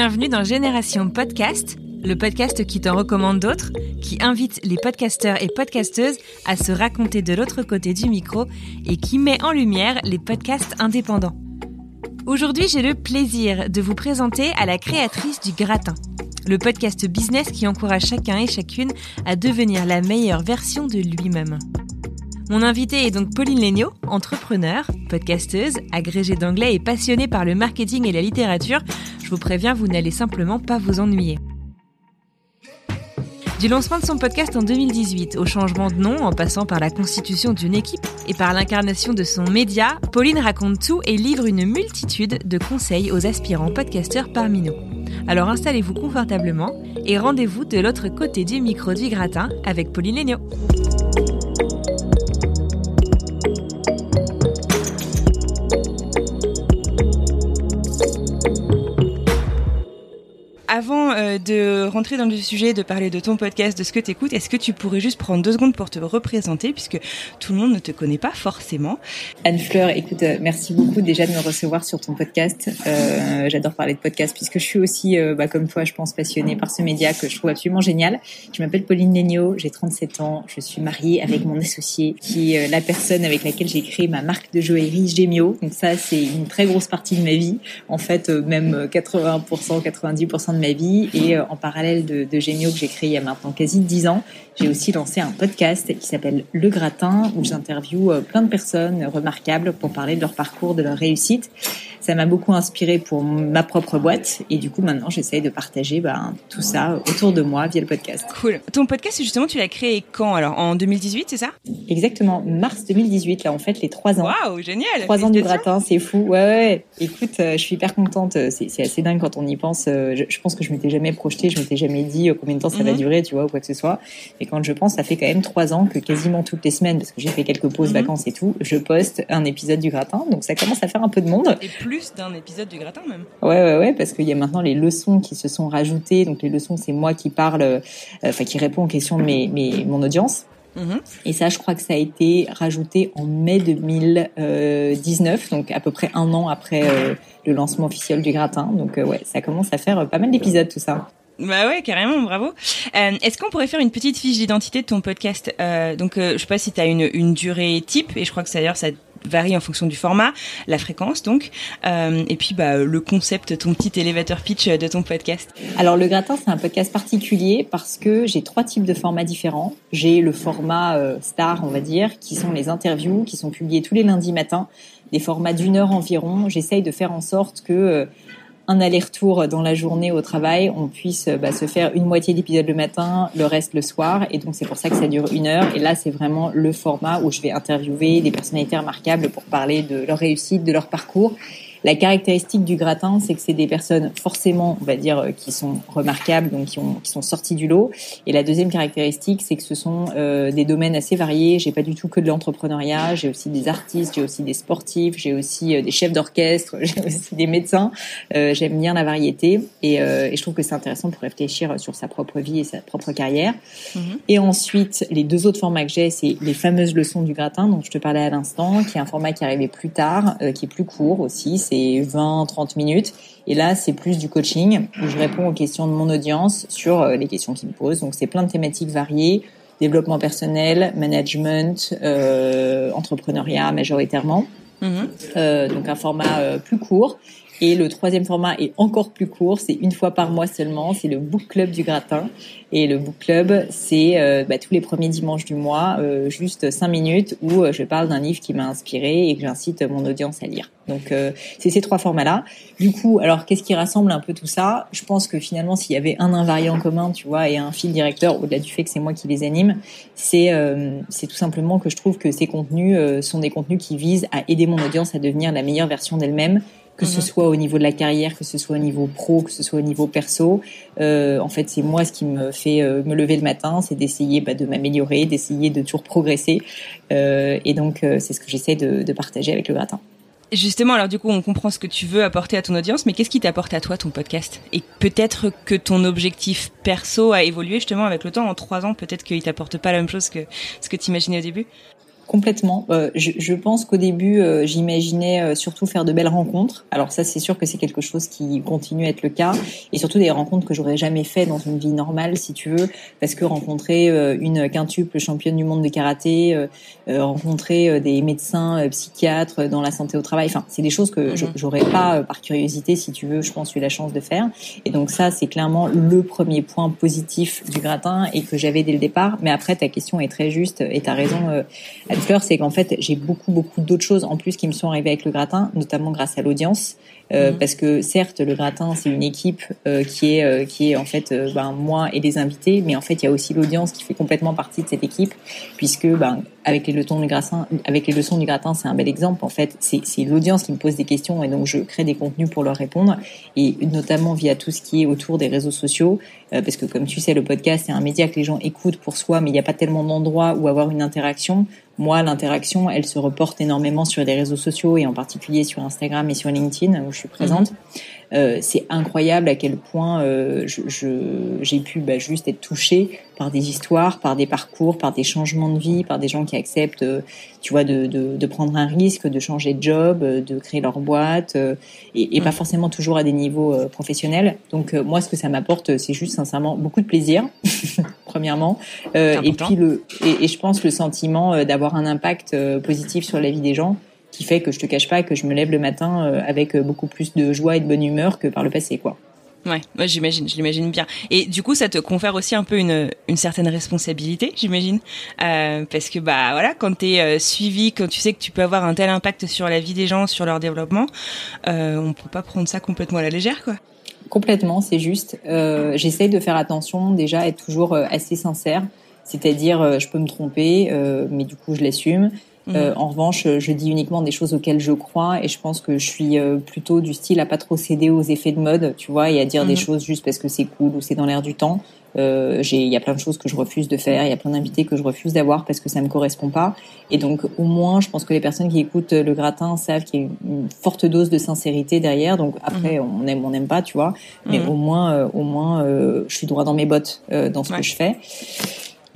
Bienvenue dans Génération Podcast, le podcast qui t'en recommande d'autres, qui invite les podcasteurs et podcasteuses à se raconter de l'autre côté du micro et qui met en lumière les podcasts indépendants. Aujourd'hui, j'ai le plaisir de vous présenter à la créatrice du Gratin, le podcast business qui encourage chacun et chacune à devenir la meilleure version de lui-même. Mon invitée est donc Pauline Legnaud, entrepreneur, podcasteuse, agrégée d'anglais et passionnée par le marketing et la littérature. Je vous préviens, vous n'allez simplement pas vous ennuyer. Du lancement de son podcast en 2018 au changement de nom en passant par la constitution d'une équipe et par l'incarnation de son média, Pauline raconte tout et livre une multitude de conseils aux aspirants podcasteurs parmi nous. Alors installez-vous confortablement et rendez-vous de l'autre côté du micro du gratin avec Pauline Legnaud. Euh, de rentrer dans le sujet, de parler de ton podcast, de ce que tu écoutes, est-ce que tu pourrais juste prendre deux secondes pour te représenter, puisque tout le monde ne te connaît pas forcément? Anne Fleur, écoute, euh, merci beaucoup déjà de me recevoir sur ton podcast. Euh, J'adore parler de podcast, puisque je suis aussi, bah, comme toi, je pense, passionnée par ce média que je trouve absolument génial. Je m'appelle Pauline Legnaud, j'ai 37 ans, je suis mariée avec mon associé, qui est la personne avec laquelle j'ai créé ma marque de joaillerie Gemio. Donc ça, c'est une très grosse partie de ma vie. En fait, même 80%, 90% de ma vie et euh, en parallèle de, de que j'ai créé il y a maintenant quasi 10 ans, j'ai aussi lancé un podcast qui s'appelle Le Gratin où j'interviewe euh, plein de personnes remarquables pour parler de leur parcours, de leur réussite. Ça m'a beaucoup inspiré pour ma propre boîte et du coup maintenant j'essaye de partager ben, tout ça autour de moi via le podcast. Cool. Ton podcast justement tu l'as créé quand alors? En 2018 c'est ça? Exactement, mars 2018 là en fait les trois ans. Waouh génial. Trois ans du gratin c'est fou. Ouais ouais. Écoute euh, je suis hyper contente. C'est assez dingue quand on y pense. Je, je pense que je m'étais jamais projeté, je m'étais jamais dit combien de temps ça va durer tu vois ou quoi que ce soit. Et quand je pense ça fait quand même trois ans que quasiment toutes les semaines parce que j'ai fait quelques pauses vacances et tout, je poste un épisode du gratin donc ça commence à faire un peu de monde. Et plus d'un épisode du gratin même. Ouais, ouais, ouais, parce qu'il y a maintenant les leçons qui se sont rajoutées. Donc les leçons, c'est moi qui parle, enfin qui réponds aux questions de mes, mes, mon audience. Et ça, je crois que ça a été rajouté en mai 2019, donc à peu près un an après euh, le lancement officiel du gratin. Donc euh, ouais, ça commence à faire pas mal d'épisodes tout ça. Bah ouais, carrément, bravo. Euh, Est-ce qu'on pourrait faire une petite fiche d'identité de ton podcast? Euh, Donc, euh, je sais pas si tu as une, une durée type, et je crois que d'ailleurs ça varie en fonction du format, la fréquence donc, euh, et puis bah, le concept, ton petit elevator pitch de ton podcast. Alors le gratin, c'est un podcast particulier parce que j'ai trois types de formats différents. J'ai le format euh, star, on va dire, qui sont les interviews, qui sont publiés tous les lundis matins, des formats d'une heure environ. J'essaye de faire en sorte que euh, un aller-retour dans la journée au travail, on puisse bah, se faire une moitié d'épisode le matin, le reste le soir. Et donc c'est pour ça que ça dure une heure. Et là, c'est vraiment le format où je vais interviewer des personnalités remarquables pour parler de leur réussite, de leur parcours. La caractéristique du gratin, c'est que c'est des personnes forcément, on va dire, qui sont remarquables, donc qui, ont, qui sont sorties du lot. Et la deuxième caractéristique, c'est que ce sont euh, des domaines assez variés. J'ai pas du tout que de l'entrepreneuriat. J'ai aussi des artistes, j'ai aussi des sportifs, j'ai aussi euh, des chefs d'orchestre, j'ai aussi des médecins. Euh, J'aime bien la variété et, euh, et je trouve que c'est intéressant pour réfléchir sur sa propre vie et sa propre carrière. Mhm. Et ensuite, les deux autres formats que j'ai, c'est les fameuses leçons du gratin dont je te parlais à l'instant, qui est un format qui arrivé plus tard, euh, qui est plus court aussi c'est 20-30 minutes. Et là, c'est plus du coaching où je réponds aux questions de mon audience sur euh, les questions qu'ils me posent. Donc, c'est plein de thématiques variées développement personnel, management, euh, entrepreneuriat majoritairement. Mhm. Euh, donc un format euh, plus court. Et le troisième format est encore plus court, c'est une fois par mois seulement, c'est le book club du gratin. Et le book club, c'est euh, bah, tous les premiers dimanches du mois, euh, juste cinq minutes où euh, je parle d'un livre qui m'a inspiré et que j'incite mon audience à lire. Donc c'est ces trois formats-là. Du coup, alors qu'est-ce qui rassemble un peu tout ça? Je pense que finalement, s'il y avait un invariant commun, tu vois, et un fil directeur, au-delà du fait que c'est moi qui les anime, c'est c'est tout simplement que je trouve que ces contenus sont des contenus qui visent à aider mon audience à devenir la meilleure version d'elle-même que ce mhm. soit au niveau de la carrière, que ce soit au niveau pro, que ce soit au niveau perso. Euh, en fait, c'est moi ce qui me fait euh, me lever le matin, c'est d'essayer bah, de m'améliorer, d'essayer de toujours progresser. Euh, et donc, euh, c'est ce que j'essaie de, de, partager avec le gratin. Justement, alors du coup, on comprend ce que tu veux apporter à ton audience, mais qu'est-ce qui t'apporte à toi ton podcast? Et peut-être que ton objectif perso a évolué justement avec le temps. En trois ans, peut-être qu'il t'apporte pas la même chose que ce que tu imaginais au début. Complètement. Euh, je, je, pense qu'au début, euh, j'imaginais euh, surtout faire de belles rencontres. Alors ça, c'est sûr que c'est quelque chose qui continue à être le cas, et surtout des rencontres que j'aurais jamais fait dans une vie normale, si tu veux, parce que rencontrer une quintuple championne du monde de karaté, rencontrer des médecins, psychiatres dans la santé au travail, enfin, c'est des choses que mhm. j'aurais pas par curiosité, si tu veux, je pense, eu la chance de faire. Et donc ça, c'est clairement le premier point positif du gratin et que j'avais dès le départ. Mais après, ta question est très juste et tu c'est qu'en fait, j'ai beaucoup, beaucoup d'autres choses en plus qui me sont arrivées avec le gratin, notamment grâce à l'audience. Euh, mhm. Parce que certes, le gratin, c'est une équipe euh, qui est euh, qui est en fait ben, moi et les invités, mais en fait, il y a aussi l'audience qui fait complètement partie de cette équipe, puisque ben, avec les leçons du gratin, avec les leçons du gratin, c'est un bel exemple. En fait, c'est l'audience qui me pose des questions et donc je crée des contenus pour leur répondre, et notamment via tout ce qui est autour des réseaux sociaux, parce que comme tu sais, le podcast c'est un média que les gens écoutent pour soi, mais il n'y a pas tellement d'endroits où avoir une interaction moi, l'interaction, elle se reporte énormément sur les réseaux sociaux et en particulier sur Instagram et sur LinkedIn où je suis présente. Mhm. Euh, c'est incroyable à quel point euh, j'ai pu bah, juste être touchée par des histoires, par des parcours, par des changements de vie, par des gens qui acceptent, euh, tu vois, de, de, de, prendre un risque, de changer de job, de créer leur boîte, et, et pas mhm. forcément toujours à des niveaux professionnels. Donc moi, ce que ça m'apporte, c'est juste sincèrement beaucoup de plaisir, premièrement, et puis le, et, et, je pense le sentiment d'avoir un impact positif sur la vie des gens qui fait que je te cache pas que je me lève le matin euh, avec euh, beaucoup plus de joie et de bonne humeur que par le passé, quoi. Ouais, moi j'imagine, je l'imagine bien. Et du coup, ça te confère aussi un peu une, une certaine responsabilité, j'imagine, euh, parce que bah voilà, quand t'es euh, suivi, quand tu sais que tu peux avoir un tel impact sur la vie des gens, sur leur développement, euh, on peut pas prendre ça complètement à la légère, quoi. Complètement, c'est juste. Euh, J'essaie de faire attention, déjà, être toujours assez sincère. C'est-à-dire, je peux me tromper, mais du coup, je l'assume. Euh, mhm. en revanche, je dis uniquement des choses auxquelles je crois et je pense que je suis euh, plutôt du style à pas trop céder aux effets de mode, tu vois, et à dire des mhm. choses juste parce que c'est cool ou c'est dans l'air du temps. Euh, il y a plein de choses que je refuse de faire, il y a plein d'invités que je refuse d'avoir parce que ça me correspond pas. Et donc au moins, je pense que les personnes qui écoutent le gratin savent qu'il y a une forte dose de sincérité derrière. Donc après, mhm. on aime, on n'aime pas, tu vois. Mais au moins, au moins, je suis droit dans mes bottes dans ce que je fais.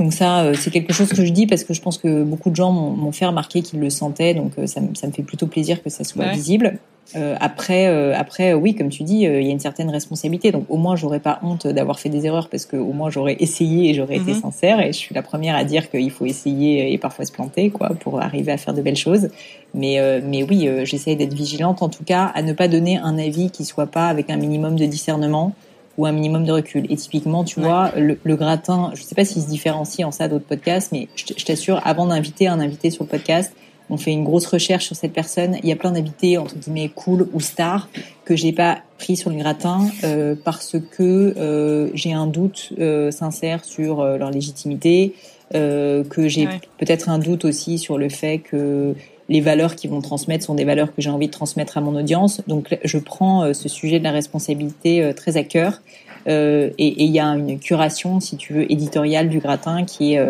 Donc ça, euh, c'est quelque chose que je dis parce que je pense que beaucoup de gens m'ont fait remarquer qu'ils le sentaient, donc euh, ça, ça, me fait plutôt plaisir que ça soit visible. Euh, après, euh, après, oui, comme tu dis, il y a une certaine responsabilité. Donc au moins, j'aurais pas honte d'avoir fait des erreurs parce que au moins j'aurais essayé et j'aurais été mhm. sincère. Et je suis la première à dire qu'il faut essayer et parfois se planter, quoi, pour arriver à faire de belles choses. Mais, mais oui, j'essaie d'être vigilante, en tout cas, à ne pas donner un avis qui soit pas avec un minimum de discernement ou un minimum de recul. Et typiquement, tu vois, le, gratin, je sais pas s'il se différencie en ça d'autres podcasts, mais je t'assure, avant d'inviter un invité sur le podcast, on fait une grosse recherche sur cette personne. Il y a plein d'invités entre guillemets cool ou stars que j'ai pas pris sur le gratin euh, parce que euh, j'ai un doute euh, sincère sur leur légitimité, euh, que j'ai peut-être un doute aussi sur le fait que les valeurs qu'ils vont transmettre sont des valeurs que j'ai envie de transmettre à mon audience. Donc je prends euh, ce sujet de la responsabilité euh, très à cœur. Euh, et il y a une curation, si tu veux, éditoriale du gratin qui est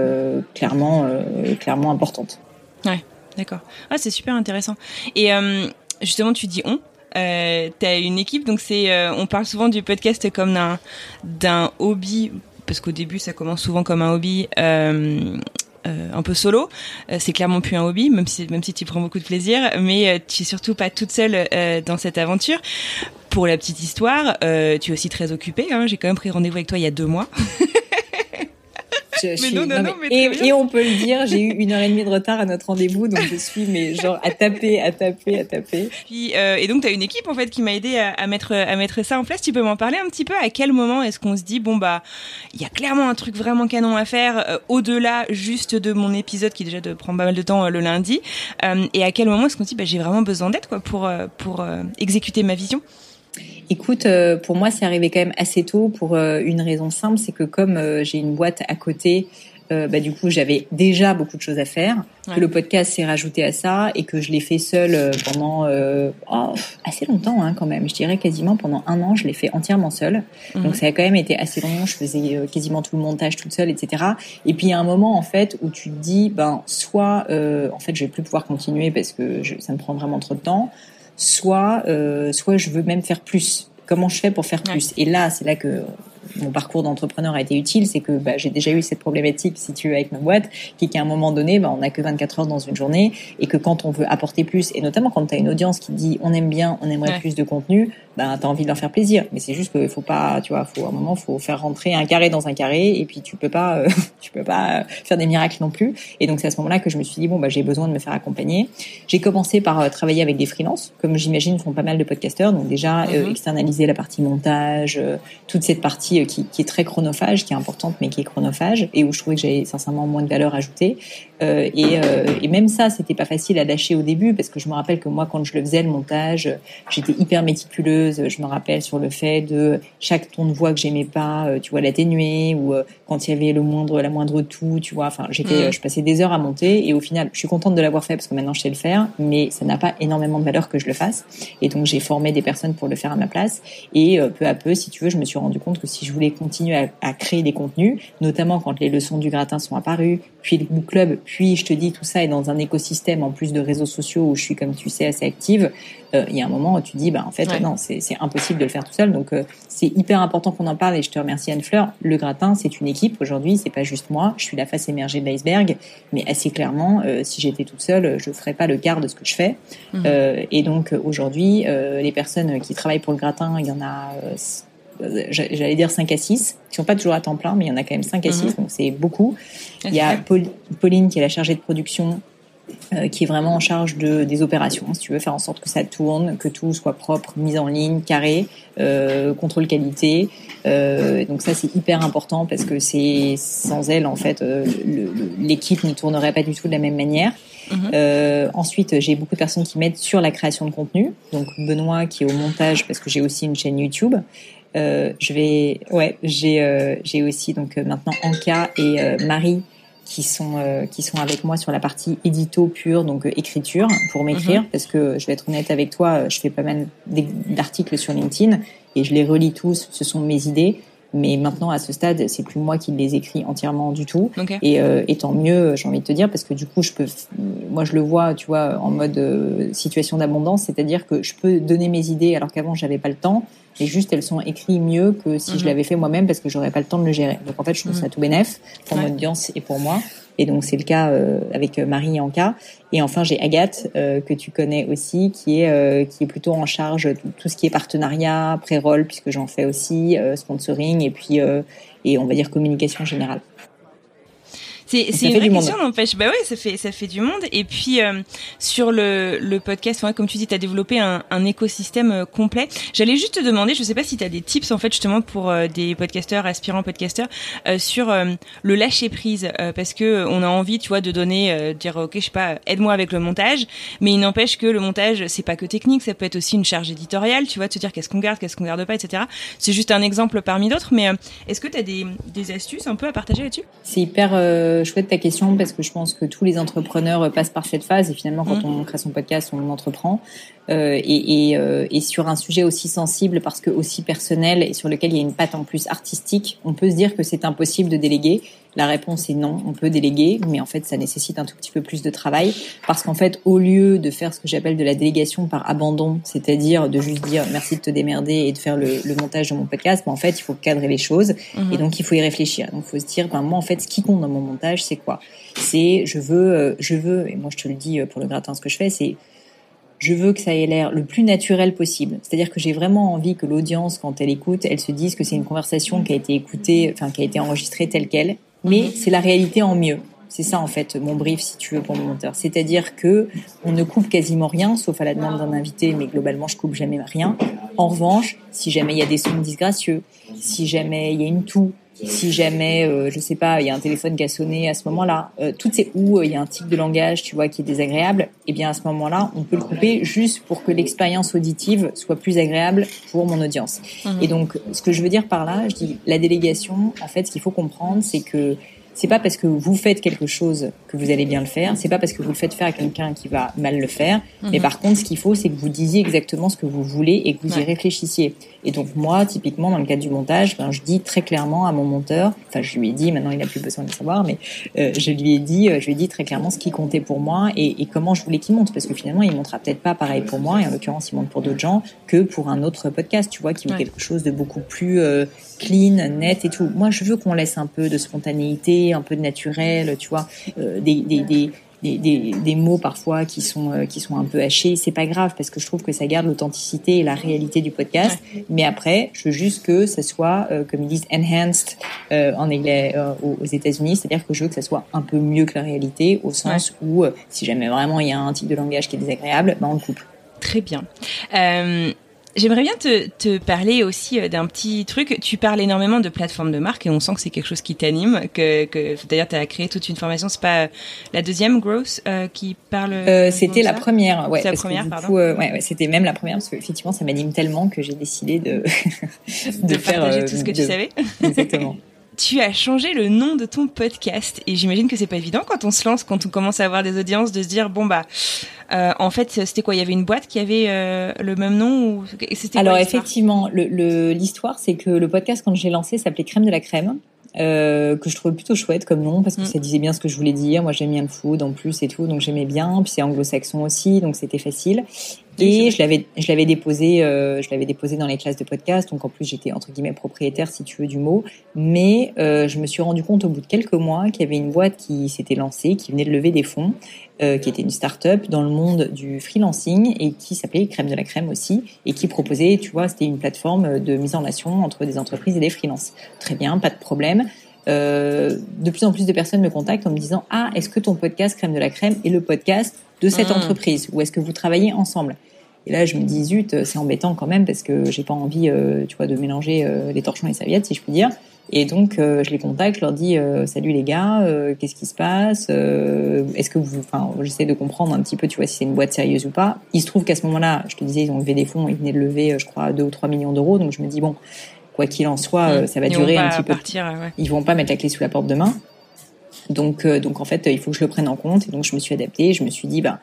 clairement, clairement importante. Ouais, d'accord. Ah, c'est super intéressant. Et justement, tu dis on. Euh, as une équipe, donc c'est, on parle souvent du podcast comme d'un d'un hobby parce qu'au début ça commence souvent comme un hobby un peu solo. Euh, c'est clairement plus un hobby, même si même si tu prends beaucoup de plaisir, mais euh, tu es surtout pas toute seule dans cette aventure. Pour la petite histoire, tu es aussi très occupée. Hein. J'ai quand même pris rendez-vous avec toi il y a deux mois. je, Mais suis- non, non, non, mais- et, on peut le dire, j'ai eu une heure et demie de retard à notre rendez-vous, donc je suis mais genre à taper, à taper, à taper. Puis, euh, et donc, tu as une équipe en fait qui m'a aidé à, à mettre à mettre ça en place. Tu peux m'en parler un petit peu? À quel moment est-ce qu'on se dit bon bah il y a clairement un truc vraiment canon à faire euh, au-delà juste de mon épisode qui déjà de prend pas mal de temps euh, le lundi. Et à quel moment est-ce qu'on se dit bah j'ai vraiment besoin d'aide quoi pour pour exécuter ma vision? Écoute, euh, pour moi, c'est arrivé quand même assez tôt pour euh, une raison simple, c'est que comme euh, j'ai une boîte à côté, bah, du coup, j'avais déjà beaucoup de choses à faire, Ouais. que le podcast s'est rajouté à ça et que je l'ai fait seul euh, pendant oh, assez longtemps hein, quand même. Je dirais quasiment pendant un an, je l'ai fait entièrement seul. Mhm. Donc ça a quand même été assez long. Je faisais quasiment tout le montage toute seule, etc. Et puis il y a un moment en fait où tu te dis, ben soit en fait je vais plus pouvoir continuer parce que je, ça me prend vraiment trop de temps, soit euh, soit je veux même faire plus. Comment je fais pour faire Ouais. plus? Et là, c'est là que mon parcours d'entrepreneur a été utile, c'est que bah, j'ai déjà eu cette problématique, si tu veux, avec ma boîte, qui est qu'à un moment donné, bah, on n'a que 24 heures dans une journée, et que quand on veut apporter plus, et notamment quand tu as une audience qui dit on aime bien, on aimerait Ouais. plus de contenu, bah, tu as envie de leur faire plaisir. Mais c'est juste qu'il faut pas, tu vois, faut, à un moment, faut faire rentrer un carré dans un carré, et puis tu peux pas, euh, tu peux pas euh, faire des miracles non plus. Et donc c'est à ce moment-là que je me suis dit bon bah j'ai besoin de me faire accompagner. J'ai commencé par euh, travailler avec des freelances, comme j'imagine font pas mal de podcasteurs. Donc déjà euh, Mhm. externaliser la partie montage, toute cette partie qui, est très chronophage, qui est importante mais qui est chronophage et où je trouvais que j'avais sincèrement moins de valeur ajoutée. Euh, et, euh, et même ça, c'était pas facile à lâcher au début parce que je me rappelle que moi, quand je le faisais le montage, j'étais hyper méticuleuse. Je me rappelle sur le fait de chaque ton de voix que j'aimais pas, euh, tu vois, l'atténuer ou quand il y avait le moindre, la moindre tout, tu vois. Enfin, j'étais, Mhm. euh, je passais des heures à monter et au final, je suis contente de l'avoir fait parce que maintenant je sais le faire, mais ça n'a pas énormément de valeur que je le fasse. Et donc j'ai formé des personnes pour le faire à ma place. Et euh, peu à peu, si tu veux, je me suis rendu compte que si je voulais continuer à, à créer des contenus, notamment quand les leçons du gratin sont apparues, puis le book club, puis je te dis tout ça est dans un écosystème en plus de réseaux sociaux où je suis, comme tu sais, assez active. euh, Il y a un moment où tu dis, bah en fait, Ouais. non, c'est impossible de le faire tout seul. Donc euh, c'est hyper important qu'on en parle et je te remercie Anne Fleur. Le gratin, c'est une équipe aujourd'hui, c'est pas juste moi. Je suis la face émergée de l'iceberg, mais assez clairement, euh, si j'étais toute seule, je ferais pas le quart de ce que je fais. Mhm. Euh, et donc euh, aujourd'hui, euh, les personnes qui travaillent pour le gratin, il y en a, j'allais dire 5 à 6, qui sont pas toujours à temps plein, mais il y en a quand même 5 à 6, Mhm. donc c'est beaucoup. Il y a Paul- Pauline qui est la chargée de production, euh, qui est vraiment en charge de, des opérations, si tu veux, faire en sorte que ça tourne, que tout soit propre, mis en ligne, carré, euh, contrôle qualité. Euh, donc ça, c'est hyper important parce que c'est sans elle, en fait, l'équipe ne tournerait pas du tout de la même manière. Mhm. Euh, ensuite, j'ai beaucoup de personnes qui m'aident sur la création de contenu. Donc Benoît qui est au montage parce que j'ai aussi une chaîne YouTube. Euh, je vais, ouais, j'ai euh, j'ai aussi donc euh, maintenant Anka et euh, Marie qui sont euh, qui sont avec moi sur la partie édito pure, donc euh, écriture pour m'écrire parce que je vais être honnête avec toi, je fais pas mal d'articles sur LinkedIn et je les relis tous. Ce sont mes idées. Mais maintenant, à ce stade, c'est plus moi qui les écris entièrement du tout. Et, euh, et tant mieux, j'ai envie de te dire, parce que du coup, je peux, moi, je le vois, tu vois, en mode euh, situation d'abondance, c'est-à-dire que je peux donner mes idées alors qu'avant, j'avais pas le temps, et juste elles sont écrites mieux que si je Mhm. l'avais fait moi-même parce que j'aurais pas le temps de le gérer. Donc en fait, je trouve Mhm. ça tout bénef pour Ouais. mon audience et pour moi. Et donc c'est le cas euh, avec euh, Marie Anka. Et enfin j'ai Agathe euh, que tu connais aussi, qui est euh, qui est plutôt en charge de tout ce qui est partenariat, pré-roll puisque j'en fais aussi, sponsoring et puis et on va dire communication générale. C'est une vraie question, n'empêche. Bah ouais, ça fait ça fait du monde. Et puis euh, sur le le podcast, ouais, comme tu dis, tu as développé un, un écosystème euh, complet. J'allais juste te demander, je sais pas si tu as des tips en fait justement pour euh, des podcasteurs, aspirants podcasteurs, euh, sur euh, le lâcher prise, euh, parce que on a envie, tu vois, de donner, euh, dire ok, je sais pas, aide-moi avec le montage, mais il n'empêche que le montage, c'est pas que technique, ça peut être aussi une charge éditoriale, tu vois, de se dire qu'est-ce qu'on garde, qu'est-ce qu'on garde pas, etc. C'est juste un exemple parmi d'autres, mais euh, est-ce que tu as des des astuces un peu à partager là-dessus? C'est hyper euh, chouette ta question parce que je pense que tous les entrepreneurs passent par cette phase et finalement quand Mhm. on crée son podcast, on entreprend euh, et, et, euh, et sur un sujet aussi sensible parce que aussi personnel et sur lequel il y a une patte en plus artistique, on peut se dire que c'est impossible de déléguer. La réponse est non, on peut déléguer, mais en fait ça nécessite un tout petit peu plus de travail parce qu'en fait au lieu de faire ce que j'appelle de la délégation par abandon, c'est-à-dire de juste dire merci de te démerder et de faire le, le montage de mon podcast, ben, en fait il faut cadrer les choses Mhm. et donc il faut y réfléchir. Donc il faut se dire, ben moi en fait, ce qui compte dans mon montage, c'est quoi? C'est je veux, euh, je veux, et moi je te le dis euh, pour le gratin, ce que je fais, c'est je veux que ça ait l'air le plus naturel possible. C'est-à-dire que j'ai vraiment envie que l'audience, quand elle écoute, elle se dise que c'est une conversation qui a été écoutée, enfin qui a été enregistrée telle quelle. mais c'est la réalité en mieux. C'est ça en fait mon brief si tu veux pour mon monteur. C'est-à-dire que on ne coupe quasiment rien, sauf à la demande d'un invité, mais globalement je coupe jamais rien. En revanche, si jamais il y a des sons disgracieux, si jamais il y a une toux, si jamais, euh, je sais pas, il y a un téléphone qui a sonné à ce moment-là, euh, toutes ces où euh, il y a un type de langage, tu vois, qui est désagréable, eh bien à ce moment-là, on peut le couper juste pour que l'expérience auditive soit plus agréable pour mon audience. Mhm. Et donc, ce que je veux dire par là, je dis la délégation. En fait, ce qu'il faut comprendre, c'est que c'est pas parce que vous faites quelque chose que vous allez bien le faire. C'est pas parce que vous le faites faire à quelqu'un qui va mal le faire. Mais Mhm. par contre, ce qu'il faut, c'est que vous disiez exactement ce que vous voulez et que vous y réfléchissiez. Et donc moi, typiquement, dans le cadre du montage, ben, je dis très clairement à mon monteur, enfin je lui ai dit, maintenant il n'a plus besoin de le savoir, mais euh, je lui ai dit, euh, je lui ai dit très clairement ce qui comptait pour moi et, et comment je voulais qu'il monte, parce que finalement il montera peut-être pas pareil pour moi, et en l'occurrence il monte pour d'autres gens que pour un autre podcast, tu vois, qui veut Ouais. quelque chose de beaucoup plus euh, clean, net et tout. Moi, je veux qu'on laisse un peu de spontanéité, un peu de naturel, tu vois, euh, des, des, des des, des, des mots parfois qui sont euh, qui sont un peu hachés, c'est pas grave parce que je trouve que ça garde l'authenticité et la réalité du podcast. Mais après, je veux juste que ça soit, euh, comme ils disent, enhanced euh, en anglais aux, aux États-Unis, c'est-à-dire que je veux que ça soit un peu mieux que la réalité, au sens où si jamais vraiment il y a un type de langage qui est désagréable, ben on le coupe. Très bien. Euh, J'aimerais bien te, te parler aussi euh, d'un petit truc. Tu parles énormément de plateformes de marque et on sent que c'est quelque chose qui t'anime. Que, que d'ailleurs, tu as créé toute une formation. C'est pas euh, la deuxième Growth euh, qui parle. Euh, de c'était la première, ouais. La que première, pardon. coup, euh, ouais, ouais, c'était même la première parce qu'effectivement, ça m'anime tellement que j'ai décidé de de, faire euh, tout ce que tu de- savais. Exactement. Tu as changé le nom de ton podcast et j'imagine que c'est pas évident quand on se lance, quand on commence à avoir des audiences, de se dire bon bah euh, en fait c'était quoi? Il y avait une boîte qui avait euh, le même nom ou c'était Alors l'histoire? effectivement, le- le- l'histoire, c'est que le podcast quand je l'ai lancé s'appelait Crème de la crème. euh, que je trouvais plutôt chouette comme nom parce que Mm. ça disait bien ce que je voulais dire. Moi, j'aime bien le food en plus et tout, donc j'aimais bien. Puis c'est anglo-saxon aussi, donc c'était facile. Et je l'avais, je l'avais déposé, euh, je l'avais déposé dans les classes de podcast. Donc en plus, j'étais entre guillemets propriétaire, si tu veux, du mot. Mais euh, je me suis rendu compte au bout de quelques mois qu'il y avait une boîte qui s'était lancée, qui venait de lever des fonds, euh, qui était une start-up dans le monde du freelancing et qui s'appelait Crème de la Crème aussi et qui proposait, tu vois, c'était une plateforme de mise en relation entre des entreprises et des freelances. Très bien, pas de problème. Euh, de plus en plus de personnes me contactent en me disant ah est-ce que ton podcast Crème de la Crème est le podcast de cette Mhm. entreprise ou est-ce que vous travaillez ensemble? Et là, je me dis, zut, c'est embêtant quand même parce que j'ai pas envie, euh, tu vois, de mélanger euh, les torchons et les serviettes, si je puis dire. Et donc, euh, je les contacte, je leur dis, salut les gars, qu'est-ce qui se passe Est-ce que vous, enfin, j'essaie de comprendre un petit peu, tu vois, si c'est une boîte sérieuse ou pas. Il se trouve qu'à ce moment-là, je te disais, ils ont levé des fonds, ils venaient de lever, je crois, 2 ou 3 millions d'euros. Donc, je me dis, bon, quoi qu'il en soit, euh, ça va Ils durer un petit peu partir, euh, ouais. ils vont pas mettre la clé sous la porte demain. Donc, euh, donc en fait, il faut que je le prenne en compte. Et donc, je me suis adaptée. Je me suis dit, bah,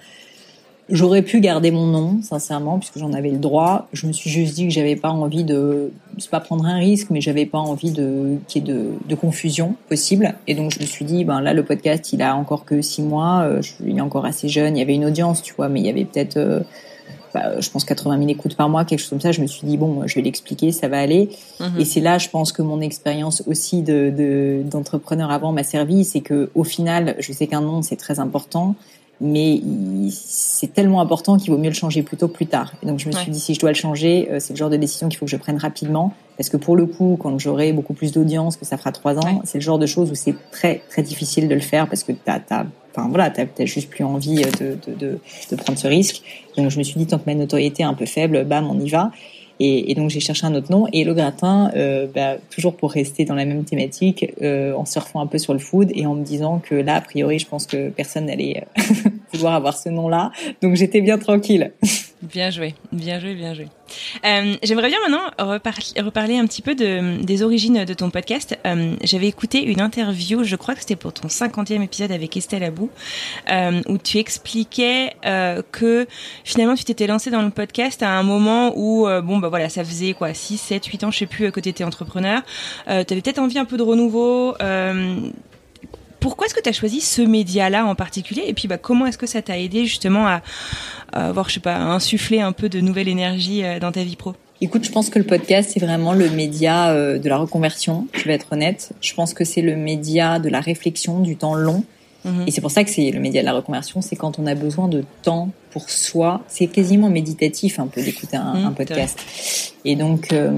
j'aurais pu garder mon nom, sincèrement, puisque j'en avais le droit. Je me suis juste dit que j'avais pas envie de, c'est pas prendre un risque, mais j'avais pas envie de qu'il y ait de, de confusion possible. Et donc, je me suis dit, ben là, le podcast, il a encore que six mois. euh, je- il est encore assez jeune. Il y avait une audience, tu vois, mais il y avait peut-être euh, bah, je pense 80 000 écoutes par mois, quelque chose comme ça. Je me suis dit bon, je vais l'expliquer, ça va aller. Mhm. Et c'est là, je pense que mon expérience aussi de de- d'entrepreneur avant m'a servi, c'est que au final, je sais qu'un nom c'est très important, mais c'est tellement important qu'il vaut mieux le changer plus tôt que plus tard. Et donc je me suis dit si je dois le changer, euh, c'est le genre de décision qu'il faut que je prenne rapidement, parce que pour le coup, quand j'aurai beaucoup plus d'audience, que ça fera trois ans, Ouais. c'est le genre de choses où c'est très très difficile de le faire parce que t'as t'as Enfin voilà, t'as juste plus envie de, de, de, prendre ce risque. Donc je me suis dit tant que ma notoriété est un peu faible, bam, on y va. Et, donc j'ai cherché un autre nom. Et le gratin, euh, bah, toujours pour rester dans la même thématique, euh, en surfant un peu sur le food et en me disant que là, a priori, je pense que personne n'allait euh, vouloir avoir ce nom-là. Donc j'étais bien tranquille. Bien joué, bien joué, bien joué. Euh, J'aimerais bien maintenant repar- reparler un petit peu de, des origines de ton podcast. Euh, J'avais écouté une interview, je crois que c'était pour ton 50e épisode avec Estelle Abou, euh, où tu expliquais que finalement tu t'étais lancé dans le podcast à un moment où, bon, bah voilà, ça faisait quoi, 6, 7, 8 ans, je sais plus, que tu étais entrepreneur. Tu avais peut-être envie un peu de renouveau. Pourquoi est-ce que tu as choisi ce média-là en particulier Et puis, bah, comment est-ce que ça t'a aidé justement à, à avoir, je sais pas, à insuffler un peu de nouvelle énergie euh, dans ta vie pro? Écoute, je pense que le podcast, c'est vraiment le média euh, de la reconversion, je vais être honnête. Je pense que c'est le média de la réflexion, du temps long. Mhm. Et c'est pour ça que c'est le média de la reconversion, c'est quand on a besoin de temps pour soi. C'est quasiment méditatif un peu d'écouter un, Mhm, un podcast. Et donc, euh,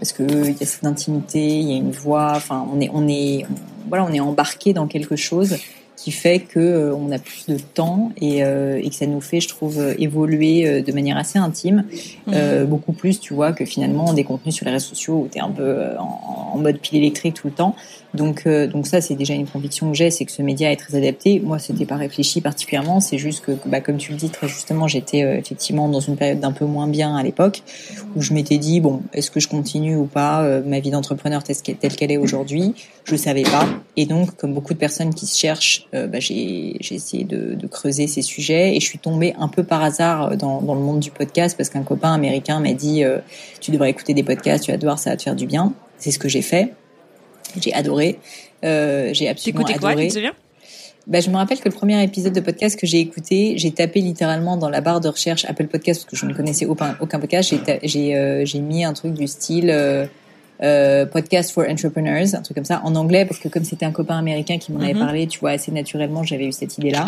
parce que il y a cette intimité, il y a une voix. Enfin, on est, on est, voilà, on est embarqué dans quelque chose qui fait que euh, on a plus de temps et, euh, et, que ça nous fait, je trouve, évoluer euh, de manière assez intime, mmh. beaucoup plus, tu vois, que finalement des contenus sur les réseaux sociaux où tu es un peu en, en, mode pile électrique tout le temps. Donc, donc ça, c'est déjà une conviction que j'ai, c'est que ce média est très adapté. Moi, c'était pas réfléchi particulièrement, c'est juste que, bah, comme tu le dis très justement, j'étais effectivement dans une période d'un peu moins bien à l'époque, où je m'étais dit, bon, est-ce que je continue ou pas ma vie d'entrepreneur telle qu'elle est aujourd'hui? Je savais pas. Et donc, comme beaucoup de personnes qui se cherchent euh, bah, j'ai essayé de, de, creuser ces sujets et je suis tombée un peu par hasard dans, dans le monde du podcast parce qu'un copain américain m'a dit euh, tu devrais écouter des podcasts, tu vas devoir, ça va te faire du bien. C'est ce que j'ai fait. J'ai adoré. Euh, j'ai absolument adoré. Quoi, tu te souviens? Bah, je me rappelle que le premier épisode de podcast que j'ai écouté, j'ai tapé littéralement dans la barre de recherche Apple Podcast parce que je ne connaissais aucun, aucun podcast. J'ai euh, mis un truc du style euh, podcast for entrepreneurs, un truc comme ça, en anglais, parce que comme c'était un copain américain qui m'en avait mhm. parlé, tu vois, assez naturellement, j'avais eu cette idée-là.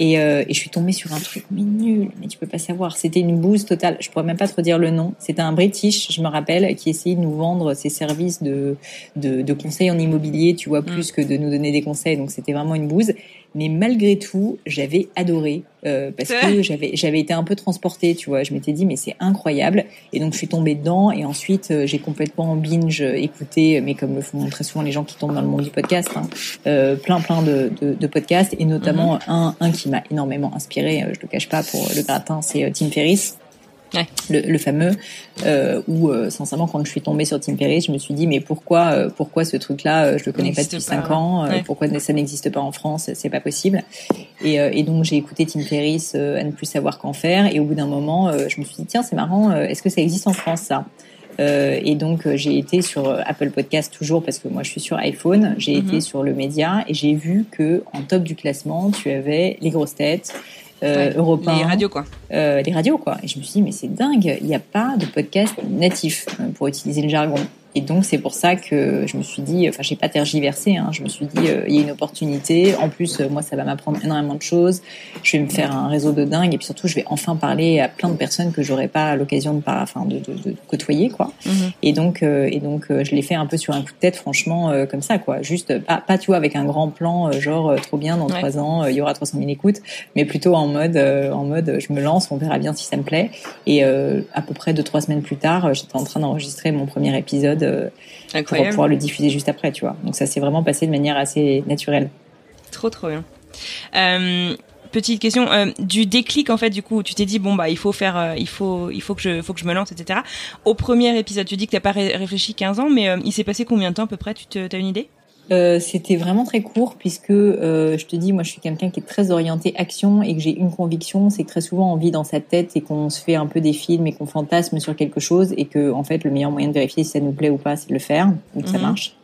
Et, euh, et, je suis tombée sur un truc mais nul, mais tu peux pas savoir. C'était une bouse totale. Je pourrais même pas te dire le nom. C'était un British, je me rappelle, qui essayait de nous vendre ses services de de, de conseils en immobilier, tu vois, plus mm. que de nous donner des conseils. Donc c'était vraiment une bouse. Mais malgré tout, j'avais adoré euh, parce que j'avais j'avais été un peu transportée, tu vois. Je m'étais dit mais c'est incroyable. Et donc je suis tombée dedans. Et ensuite euh, j'ai complètement binge écouté, mais comme le font très souvent les gens qui tombent dans le monde du podcast, hein, euh, plein plein de, de, de, podcasts et notamment mm-hmm. un un qui m'a énormément inspiré, euh, je le cache pas pour le gratin, c'est euh, Tim Ferriss. Ouais. Le, le, fameux euh, où euh, sincèrement quand je suis tombée sur Tim Ferriss je me suis dit mais pourquoi euh, pourquoi ce truc là je le connais pas depuis cinq ans pourquoi ça n'existe pas en France c'est pas possible et, et donc j'ai écouté Tim Ferriss à ne plus savoir qu'en faire et au bout d'un moment je me suis dit tiens c'est marrant est-ce que ça existe en France ça? Euh, et donc j'ai été sur Apple Podcast toujours parce que moi je suis sur iPhone. J'ai mm-hmm. été sur le média et j'ai vu que en top du classement tu avais les grosses têtes, euh, Les radios, quoi. Euh, les radios, quoi. Et je me suis dit, mais c'est dingue, il n'y a pas de podcast natif, euh, pour utiliser le jargon. Et donc c'est pour ça que je me suis dit, enfin j'ai pas tergiversé, hein, je me suis dit euh, il y a une opportunité. En plus euh, moi ça va m'apprendre énormément de choses. Je vais me faire un réseau de dingue et puis surtout je vais enfin parler à plein de personnes que j'aurais pas l'occasion de, enfin de, de, de, côtoyer quoi. Mm-hmm. Et donc euh, et donc je l'ai fait un peu sur un coup de tête franchement comme ça quoi. Juste pas, pas tu vois avec un grand plan genre trop bien dans trois ans il y aura 300 000 écoutes, mais plutôt en mode en mode je me lance, on verra bien si ça me plaît. Et à peu près deux trois semaines plus tard j'étais en train d'enregistrer mon premier épisode euh, pour pouvoir le diffuser juste après, tu vois. Donc ça s'est vraiment passé de manière assez naturelle. Trop trop bien. Euh, petite question euh, du déclic en fait du coup tu t'es dit bon bah il faut faire il faut il faut que je faut que je me lance etc au premier épisode tu dis que t'as pas réfléchi 15 ans mais il s'est passé combien de temps à peu près? Tu te, as une idée? Euh, c'était vraiment très court puisque euh, je te dis, moi je suis quelqu'un qui est très orienté action et que j'ai une conviction, c'est que très souvent on vit dans sa tête et qu'on se fait un peu des films et qu'on fantasme sur quelque chose et que en fait le meilleur moyen de vérifier si ça nous plaît ou pas, c'est de le faire ou que ça mhm. marche.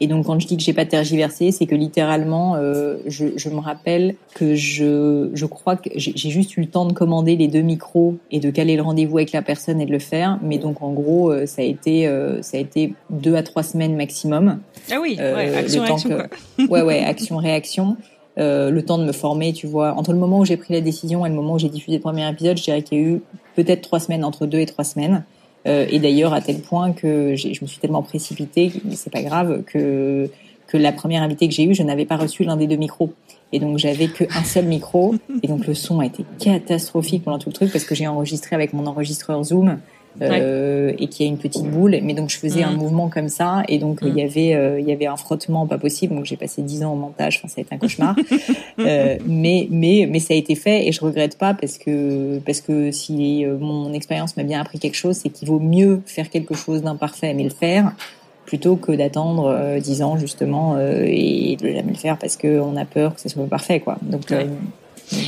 Et donc quand je dis que j'ai pas tergiversé, c'est que littéralement, euh, je, je, me rappelle que je, je crois que j'ai juste eu le temps de commander les deux micros et de caler le rendez-vous avec la personne et de le faire. Mais donc en gros, euh, ça a été euh, ça a été deux à trois semaines maximum. Ah oui, ouais, action réaction. quoi. ouais ouais, action réaction. Euh, le temps de me former, tu vois. Entre le moment où j'ai pris la décision et le moment où j'ai diffusé le premier épisode, je dirais qu'il y a eu peut-être trois semaines, entre deux et trois semaines. Euh, et d'ailleurs, à tel point que je me suis tellement précipitée, c'est pas grave, que que la première invitée que j'ai eue, je n'avais pas reçu l'un des deux micros. Et donc j'avais qu'un seul micro. Et donc le son a été catastrophique pendant tout le truc parce que j'ai enregistré avec mon enregistreur Zoom euh, et qui a une petite boule. Mais donc je faisais un mm. mouvement comme ça et donc il y mm. avait euh, il y avait un frottement pas possible. Donc j'ai passé dix ans au montage. Enfin ça a été un cauchemar. euh, mais mais mais ça a été fait et je regrette pas parce que parce que si mon expérience m'a bien appris quelque chose, c'est qu'il vaut mieux faire quelque chose d'imparfait mais le faire plutôt que d'attendre dix ans justement et de jamais le faire parce qu'on a peur que ce soit parfait quoi. Donc,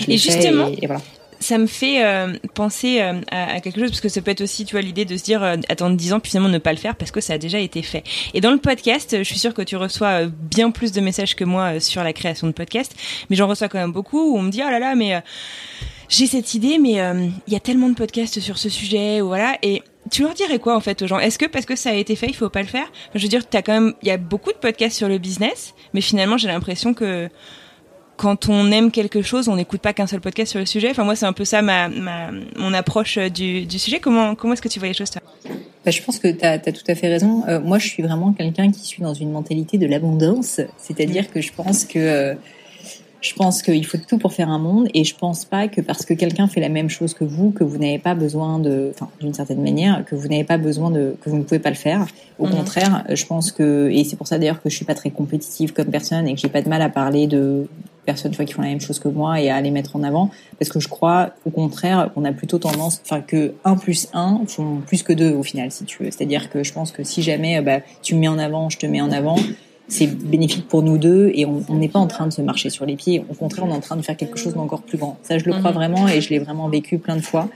et justement, et voilà ça me fait euh, penser euh, à, quelque chose parce que ça peut être aussi tu vois l'idée de se dire euh, attendre 10 ans puis finalement ne pas le faire parce que ça a déjà été fait. Et dans le podcast, je suis sûre que tu reçois bien plus de messages que moi sur la création de podcast, mais j'en reçois quand même beaucoup où on me dit oh là là mais j'ai cette idée mais il y a tellement de podcasts sur ce sujet ou voilà. Et tu leur dirais quoi en fait aux gens? Est-ce que parce que ça a été fait, il faut pas le faire? Je veux dire, t'as quand même, il y a beaucoup de podcasts sur le business, mais finalement j'ai l'impression que quand on aime quelque chose, on n'écoute pas qu'un seul podcast sur le sujet. Enfin, moi, c'est un peu ça ma, ma mon approche du, du sujet. Comment comment est-ce que tu vois les choses toi? Bah, je pense que tu as, tout à fait raison. Euh, moi, je suis vraiment quelqu'un qui suis dans une mentalité de l'abondance, c'est-à-dire que je pense que euh, je pense qu'il faut tout pour faire un monde et je pense pas que parce que quelqu'un fait la même chose que vous, que vous n'avez pas besoin de, enfin, d'une certaine manière, que vous n'avez pas besoin de, que vous ne pouvez pas le faire. Au mhm. contraire, je pense que, et c'est pour ça d'ailleurs que je suis pas très compétitive comme personne et que j'ai pas de mal à parler de personnes qui font la même chose que moi et à les mettre en avant. Parce que je crois au contraire qu'on a plutôt tendance enfin que 1 plus 1 font plus que 2 au final si tu veux. C'est-à-dire que je pense que si jamais bah, tu me mets en avant je te mets en avant c'est bénéfique pour nous deux et on n'est pas en train de se marcher sur les pieds. Au contraire, on est en train de faire quelque chose d'encore plus grand. Ça, je le crois mhm. vraiment et je l'ai vraiment vécu plein de fois.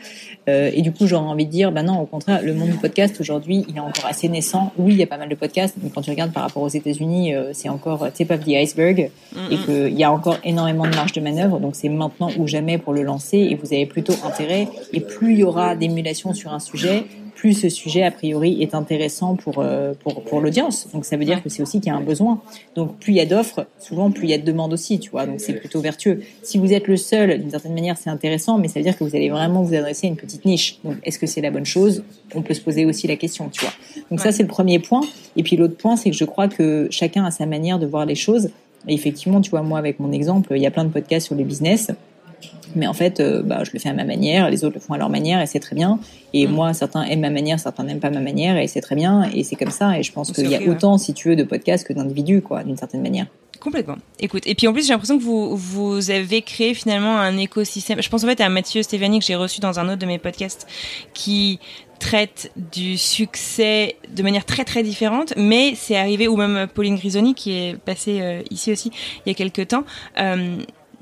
Euh, et du coup, j'aurais envie de dire, bah non, au contraire, le monde du podcast aujourd'hui, il est encore assez naissant. Oui, il y a pas mal de podcasts, mais quand tu regardes par rapport aux États-Unis, euh, c'est encore tip of the iceberg mhm. et qu'il y a encore énormément de marge de manœuvre. Donc, c'est maintenant ou jamais pour le lancer et vous avez plutôt intérêt. Et plus il y aura d'émulation sur un sujet, plus ce sujet a priori est intéressant pour euh, pour, pour l'audience. Donc ça veut dire que c'est aussi qu'il y a un besoin. Donc plus il y a d'offres, souvent plus il y a de demandes aussi, tu vois. Donc c'est plutôt vertueux. Si vous êtes le seul, d'une certaine manière, c'est intéressant, mais ça veut dire que vous allez vraiment vous adresser à une petite niche. Donc est-ce que c'est la bonne chose? On peut se poser aussi la question, tu vois. Donc ça c'est le premier point. Et puis l'autre point, c'est que je crois que chacun a sa manière de voir les choses. Et effectivement, tu vois, moi avec mon exemple, il y a plein de podcasts sur le business. Mais en fait, euh, bah, je le fais à ma manière, les autres le font à leur manière et c'est très bien. Et mm. moi, certains aiment ma manière, certains n'aiment pas ma manière et c'est très bien. Et c'est comme ça. Et je pense qu'il y a autant, si tu veux, de podcasts que d'individus, quoi, d'une certaine manière. Complètement. Écoute, et puis en plus, j'ai l'impression que vous, vous avez créé finalement un écosystème. Je pense en fait à Mathieu Stéphanie que j'ai reçu dans un autre de mes podcasts qui traite du succès de manière très très différente, mais c'est arrivé, ou même Pauline Grisoni qui est passée euh, ici aussi il y a quelques temps. Euh,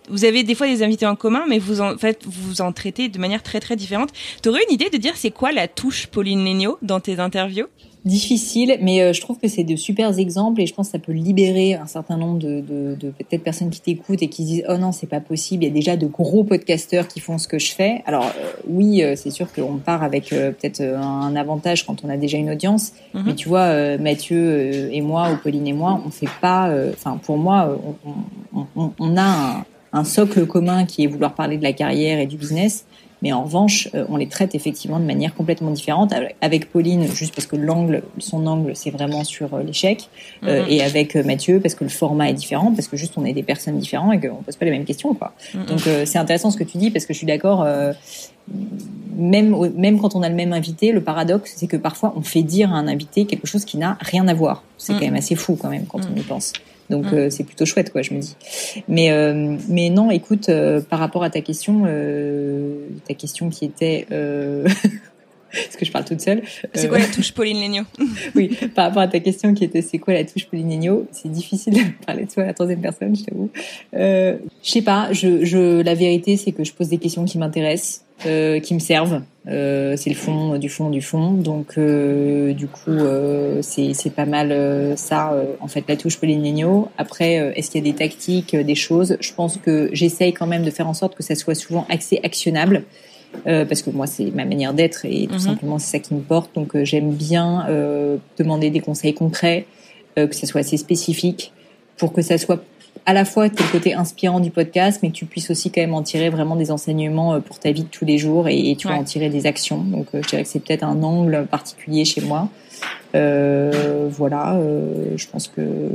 vous avez des fois des invités en commun, mais vous en, fait, vous en traitez de manière très très différente. T'aurais une idée de dire c'est quoi la touche Pauline Legno dans tes interviews? Difficile, mais euh, je trouve que c'est de super exemples et je pense que ça peut libérer un certain nombre de, de, de peut-être personnes qui t'écoutent et qui disent oh non c'est pas possible. Il y a déjà de gros podcasteurs qui font ce que je fais. Alors euh, oui, euh, c'est sûr qu'on part avec peut-être un avantage quand on a déjà une audience, mhm. mais tu vois Mathieu et moi ou Pauline et moi, on fait pas. Enfin pour moi, on, on, on a un, un socle commun qui est vouloir parler de la carrière et du business. Mais en revanche, euh, on les traite effectivement de manière complètement différente. Avec Pauline, juste parce que l'angle, son angle, c'est vraiment sur euh, l'échec, euh, mm-hmm. et avec Mathieu, parce que le format est différent, parce que juste on est des personnes différentes et qu'on pose pas les mêmes questions, quoi. Mm-hmm. Donc c'est intéressant ce que tu dis parce que je suis d'accord. même même quand on a le même invité, le paradoxe, c'est que parfois on fait dire à un invité quelque chose qui n'a rien à voir. C'est mm. quand même assez fou quand même quand on y pense. Donc mm. euh, c'est plutôt chouette, quoi, je me dis. Mais euh, mais non, écoute, euh, par rapport à ta question, ta question qui était parce que je parle toute seule. C'est quoi la touche Pauline Legno Oui, par rapport à ta question qui était c'est quoi la touche Pauline Legno C'est difficile de parler de toi à la troisième personne, je t'avoue. Euh, je sais pas, je, je, la vérité c'est que je pose des questions qui m'intéressent. Euh, qui me servent. Euh, c'est le fond du fond du fond. Donc euh, du coup, c'est pas mal ça. en fait, la touche Pauline Legno. Après, est-ce qu'il y a des tactiques, des choses? Je pense que j'essaye quand même de faire en sorte que ça soit souvent accès actionnable. parce que moi c'est ma manière d'être et tout mhm. simplement c'est ça qui me porte. Donc j'aime bien demander des conseils concrets, que ça soit assez spécifique, pour que ça soit à la fois le côté inspirant du podcast, mais que tu puisses aussi quand même en tirer vraiment des enseignements euh, pour ta vie de tous les jours et, tu vas en tirer des actions. Donc, euh, je dirais que c'est peut-être un angle particulier chez moi. Euh, voilà, euh, je pense que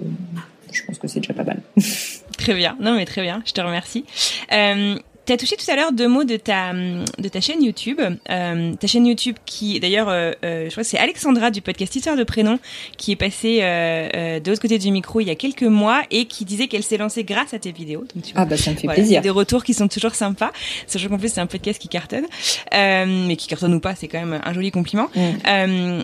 je pense que c'est déjà pas mal. très bien, non mais très bien, je te remercie. Euh, tu as touché tout à l'heure deux mots de ta de ta chaîne YouTube, euh, ta chaîne YouTube qui d'ailleurs, euh, euh, je crois que c'est Alexandra du podcast Histoire de prénom qui est passée euh, euh, de l'autre côté du micro il y a quelques mois et qui disait qu'elle s'est lancée grâce à tes vidéos. Donc, tu ah bah ça me fait plaisir. Des retours qui sont toujours sympas. Sachant qu'en plus c'est un podcast qui cartonne, mais qui cartonne ou pas, c'est quand même un joli compliment. Mm.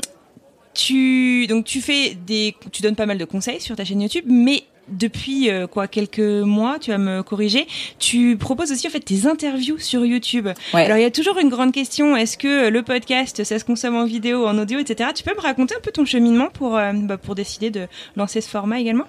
tu donc tu fais des, tu donnes pas mal de conseils sur ta chaîne YouTube, mais depuis euh, quoi quelques mois, tu vas me corriger, tu proposes aussi en fait tes interviews sur YouTube. Alors il y a toujours une grande question, est-ce que le podcast ça se consomme en vidéo, en audio, etc. Tu peux me raconter un peu ton cheminement pour euh, bah, pour décider de lancer ce format également?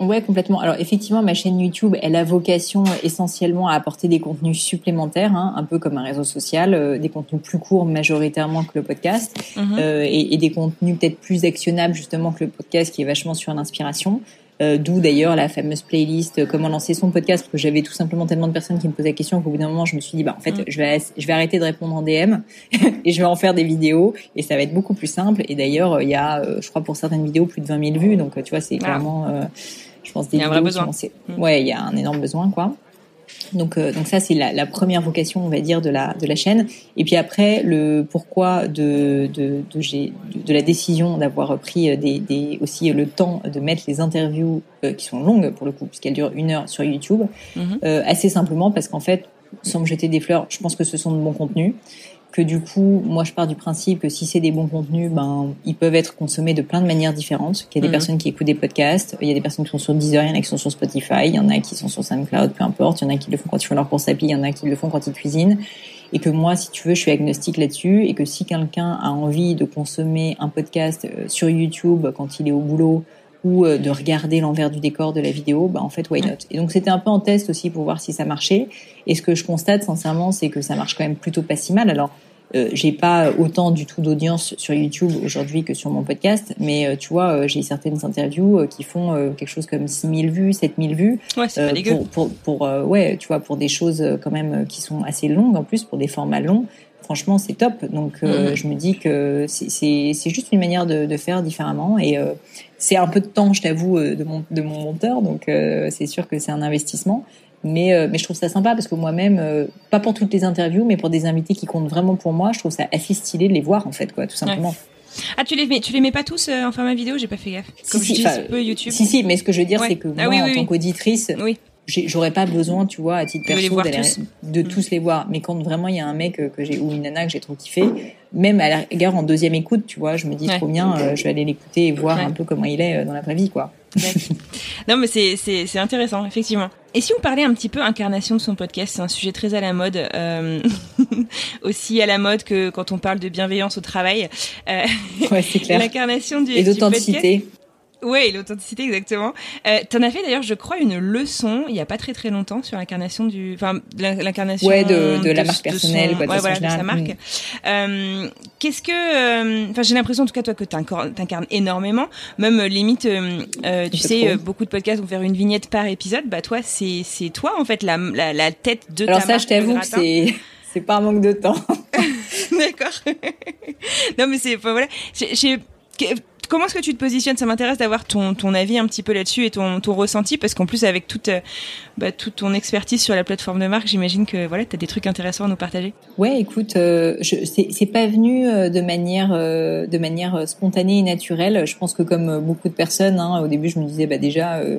Ouais, complètement. Alors effectivement, ma chaîne YouTube, elle a vocation essentiellement à apporter des contenus supplémentaires, hein, un peu comme un réseau social, euh, des contenus plus courts majoritairement que le podcast, mhm. et, et, des contenus peut-être plus actionnables justement que le podcast, qui est vachement sur l'inspiration. Euh, D'où d'ailleurs la fameuse playlist euh, comment lancer son podcast parce que j'avais tout simplement tellement de personnes qui me posaient la question qu'au bout d'un moment je me suis dit bah en fait Mm. je vais je vais arrêter de répondre en DM et je vais en faire des vidéos et ça va être beaucoup plus simple et d'ailleurs euh, il y a euh, je crois pour certaines vidéos plus de 20 000 vues donc tu vois c'est Ah. clairement euh, je pense des Il y a un vrai besoin. Mm. ouais il y a un énorme besoin quoi donc, euh, donc ça c'est la, la première vocation, on va dire, de la de la chaîne. Et puis après, le pourquoi de de de, de, de la décision d'avoir pris des, des aussi le temps de mettre les interviews euh, qui sont longues pour le coup, puisqu'elles durent une heure sur YouTube, Mhm. euh, assez simplement parce qu'en fait, sans me jeter des fleurs, je pense que ce sont de bons contenus. Que du coup, moi, je pars du principe que si c'est des bons contenus, ben, ils peuvent être consommés de plein de manières différentes. Qu'il y a des Mhm. personnes qui écoutent des podcasts, il y a des personnes qui sont sur Deezer, il y en a qui sont sur Spotify, il y en a qui sont sur SoundCloud, peu importe. Il y en a qui le font quand ils font leur course à pied, il y en a qui le font quand ils cuisinent. Et que moi, si tu veux, je suis agnostique là-dessus. Et que si quelqu'un a envie de consommer un podcast euh, sur YouTube quand il est au boulot ou euh, de regarder l'envers du décor de la vidéo, bah en fait, why not? Et donc c'était un peu en test aussi pour voir si ça marchait. Et ce que je constate sincèrement, c'est que ça marche quand même plutôt pas si mal. Alors euh, j'ai pas autant du tout d'audience sur YouTube aujourd'hui que sur mon podcast, mais euh, tu vois, euh, j'ai certaines interviews euh, qui font euh, quelque chose comme 6000 vues, 7000 vues Ouais, c'est euh, pas dégueu. pour pour, pour euh, ouais, tu vois, pour des choses euh, quand même euh, qui sont assez longues en plus, pour des formats longs. Franchement, c'est top. Donc, euh, Mhm. je me dis que c'est- c'est c'est juste une manière de, de faire différemment et euh, c'est un peu de temps, je t'avoue, euh, de mon de mon monteur. Donc, euh, c'est sûr que c'est un investissement. Mais, euh, mais je trouve ça sympa parce que moi-même, euh, pas pour toutes les interviews, mais pour des invités qui comptent vraiment pour moi, je trouve ça assez stylé de les voir en fait, quoi, tout simplement. Ah, tu les mets, tu les mets pas tous euh, en format vidéo? J'ai pas fait gaffe. Si, Comme si, je dis, c'est peu YouTube. Si, si, mais ce que je veux dire, Ouais. c'est que moi, Ah oui, oui, en tant qu'auditrice, Oui. J'aurais pas besoin, tu vois, à titre De perso, d'aller- tous. de Mm. tous les voir. Mais quand vraiment il y a un mec euh, que j'ai ou une nana que j'ai trop kiffé, même à la rigueur en deuxième écoute, tu vois, je me dis Ouais. trop bien, euh, je vais aller l'écouter et voir Ouais. un peu comment il est euh, dans la vraie vie, quoi. Non, mais c'est c'est c'est intéressant, effectivement. Et si on parlait un petit peu incarnation de son podcast, c'est un sujet très à la mode, euh, aussi à la mode que quand on parle de bienveillance au travail. Euh, Ouais, c'est clair. L'incarnation du Et du podcast. Et l'authenticité exactement. Euh, T'en as fait d'ailleurs, je crois, une leçon il y a pas très très longtemps sur l'incarnation du, enfin l'in- l'incarnation Ouais, de- de la marque son- personnelle, quoi, de ouais, voilà, de sa marque. Euh, Qu'est-ce que, euh, enfin j'ai l'impression en tout cas toi que t'incar- t'incarnes énormément, même euh, limite, tu sais, beaucoup de podcasts vont faire une vignette par épisode. Bah toi, c'est c'est toi en fait la la, la tête de Alors ta ça, marque. je t'avoue que c'est c'est pas un manque de temps. D'accord. non, mais c'est, enfin, voilà. J'ai- Comment est-ce que tu te positionnes? Ça m'intéresse d'avoir ton, ton avis un petit peu là-dessus et ton, ton ressenti, parce qu'en plus, avec toute, euh, bah, toute ton expertise sur la plateforme de marque, j'imagine que voilà, tu as des trucs intéressants à nous partager. Ouais, écoute, euh, c'est, pas venu euh, de manière euh, de manière euh, spontanée et naturelle. Je pense que comme beaucoup de personnes, hein, au début, je me disais bah déjà euh,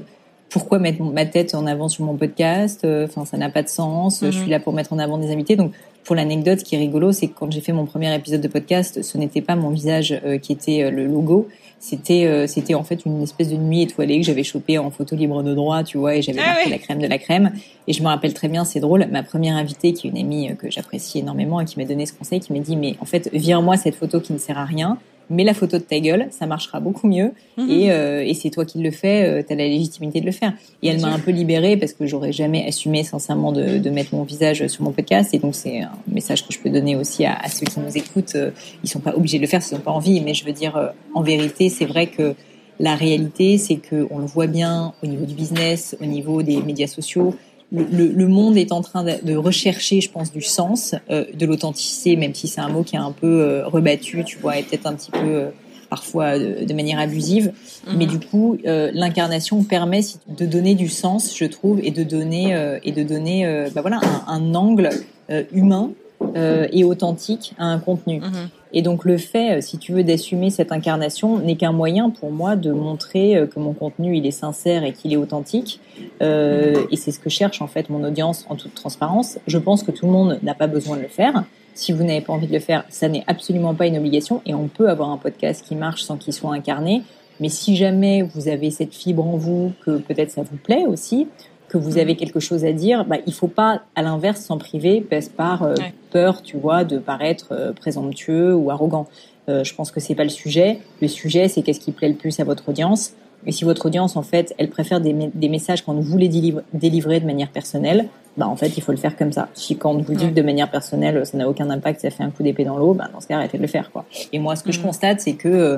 pourquoi mettre ma tête en avant sur mon podcast Euh, Enfin, ça n'a pas de sens. Mhm. Je suis là pour mettre en avant des invités. Donc, pour l'anecdote, ce qui est rigolo, c'est que quand j'ai fait mon premier épisode de podcast, ce n'était pas mon visage euh, qui était euh, le logo. C'était euh, c'était en fait une espèce de nuit étoilée que j'avais chopée en photo libre de droit, tu vois, et j'avais Ah marqué la crème de la crème. Et je me rappelle très bien, c'est drôle, ma première invitée, qui est une amie euh, que j'apprécie énormément et qui m'a donné ce conseil, qui m'a dit, mais en fait, vire-moi cette photo qui ne sert à rien, mets la photo de ta gueule, ça marchera beaucoup mieux, Mhm. et, euh, et c'est toi qui le fais, euh, t'as la légitimité de le faire. Et elle m'a un peu libérée parce que j'aurais jamais assumé sincèrement de, de mettre mon visage sur mon podcast, et donc c'est un message que je peux donner aussi à, à ceux qui nous écoutent. Euh, Ils sont pas obligés de le faire s'ils n'ont pas envie, mais je veux dire, euh, en vérité, c'est vrai que la réalité, c'est que on le voit bien au niveau du business, au niveau des médias sociaux. Le, le- le monde est en train de, de rechercher, je pense, du sens, euh, de l'authenticité, même si c'est un mot qui est un peu euh, rebattu, tu vois, et peut-être un petit peu euh, parfois de, de manière abusive. Mhm. Mais du coup, euh, l'incarnation permet de donner du sens, je trouve, et de donner euh, et de donner, euh, bah voilà, un, un angle euh, humain euh, et authentique à un contenu. Mhm. Et donc le fait, euh, si tu veux, d'assumer cette incarnation n'est qu'un moyen pour moi de montrer euh, que mon contenu il est sincère et qu'il est authentique. Euh, et c'est ce que cherche en fait mon audience en toute transparence. Je pense que tout le monde n'a pas besoin de le faire. Si vous n'avez pas envie de le faire, ça n'est absolument pas une obligation. Et on peut avoir un podcast qui marche sans qu'il soit incarné. Mais si jamais vous avez cette fibre en vous, que peut-être ça vous plaît aussi, que vous avez quelque chose à dire, bah, il faut pas, à l'inverse, s'en priver parce par euh, Ouais. peur, tu vois, de paraître euh, présomptueux ou arrogant. Euh, je pense que c'est pas le sujet. Le sujet, c'est qu'est-ce qui plaît le plus à votre audience. Et si votre audience, en fait, elle préfère des, me- des messages quand vous les délivre- délivrer de manière personnelle, bah en fait, il faut le faire comme ça. Si quand vous dites Ouais. de manière personnelle, ça n'a aucun impact, ça fait un coup d'épée dans l'eau, bah dans ce cas, arrêtez de le faire, quoi. Et moi, ce que je Mhm. constate, c'est que euh,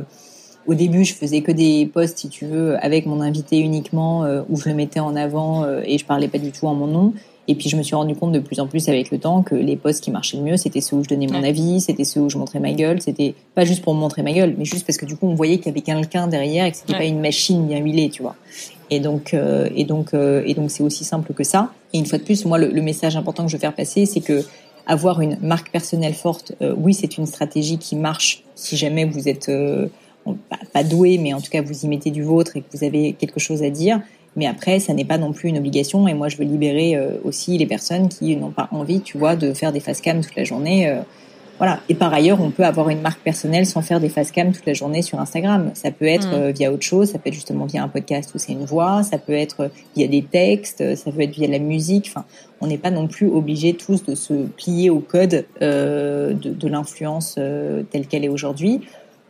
au début, je faisais que des posts, si tu veux, avec mon invité uniquement, où je le mettais en avant et je parlais pas du tout en mon nom. Et puis je me suis rendu compte de plus en plus avec le temps que les posts qui marchaient le mieux, c'était ceux où je donnais mon avis, c'était ceux où je montrais ma gueule. C'était pas juste pour montrer ma gueule, mais juste parce que du coup on voyait qu'il y avait quelqu'un derrière et que c'était pas une machine bien huilée, tu vois. Et donc euh, et donc euh, et donc c'est aussi simple que ça. Et une fois de plus, moi le, message important que je veux faire passer, c'est que avoir une marque personnelle forte, euh, oui, c'est une stratégie qui marche si jamais vous êtes pas, pas doué, mais en tout cas vous y mettez du vôtre et que vous avez quelque chose à dire. Mais après, ça n'est pas non plus une obligation. Et moi, je veux libérer euh, aussi les personnes qui n'ont pas envie, tu vois, de faire des face cam toute la journée. Euh, voilà. Et par ailleurs, on peut avoir une marque personnelle sans faire des face cam toute la journée sur Instagram. Ça peut être mm. euh, via autre chose. Ça peut être justement via un podcast où c'est une voix. Ça peut être via des textes. Ça peut être via la musique. Enfin, on n'est pas non plus obligé tous de se plier au code de, de l'influence telle qu'elle est aujourd'hui.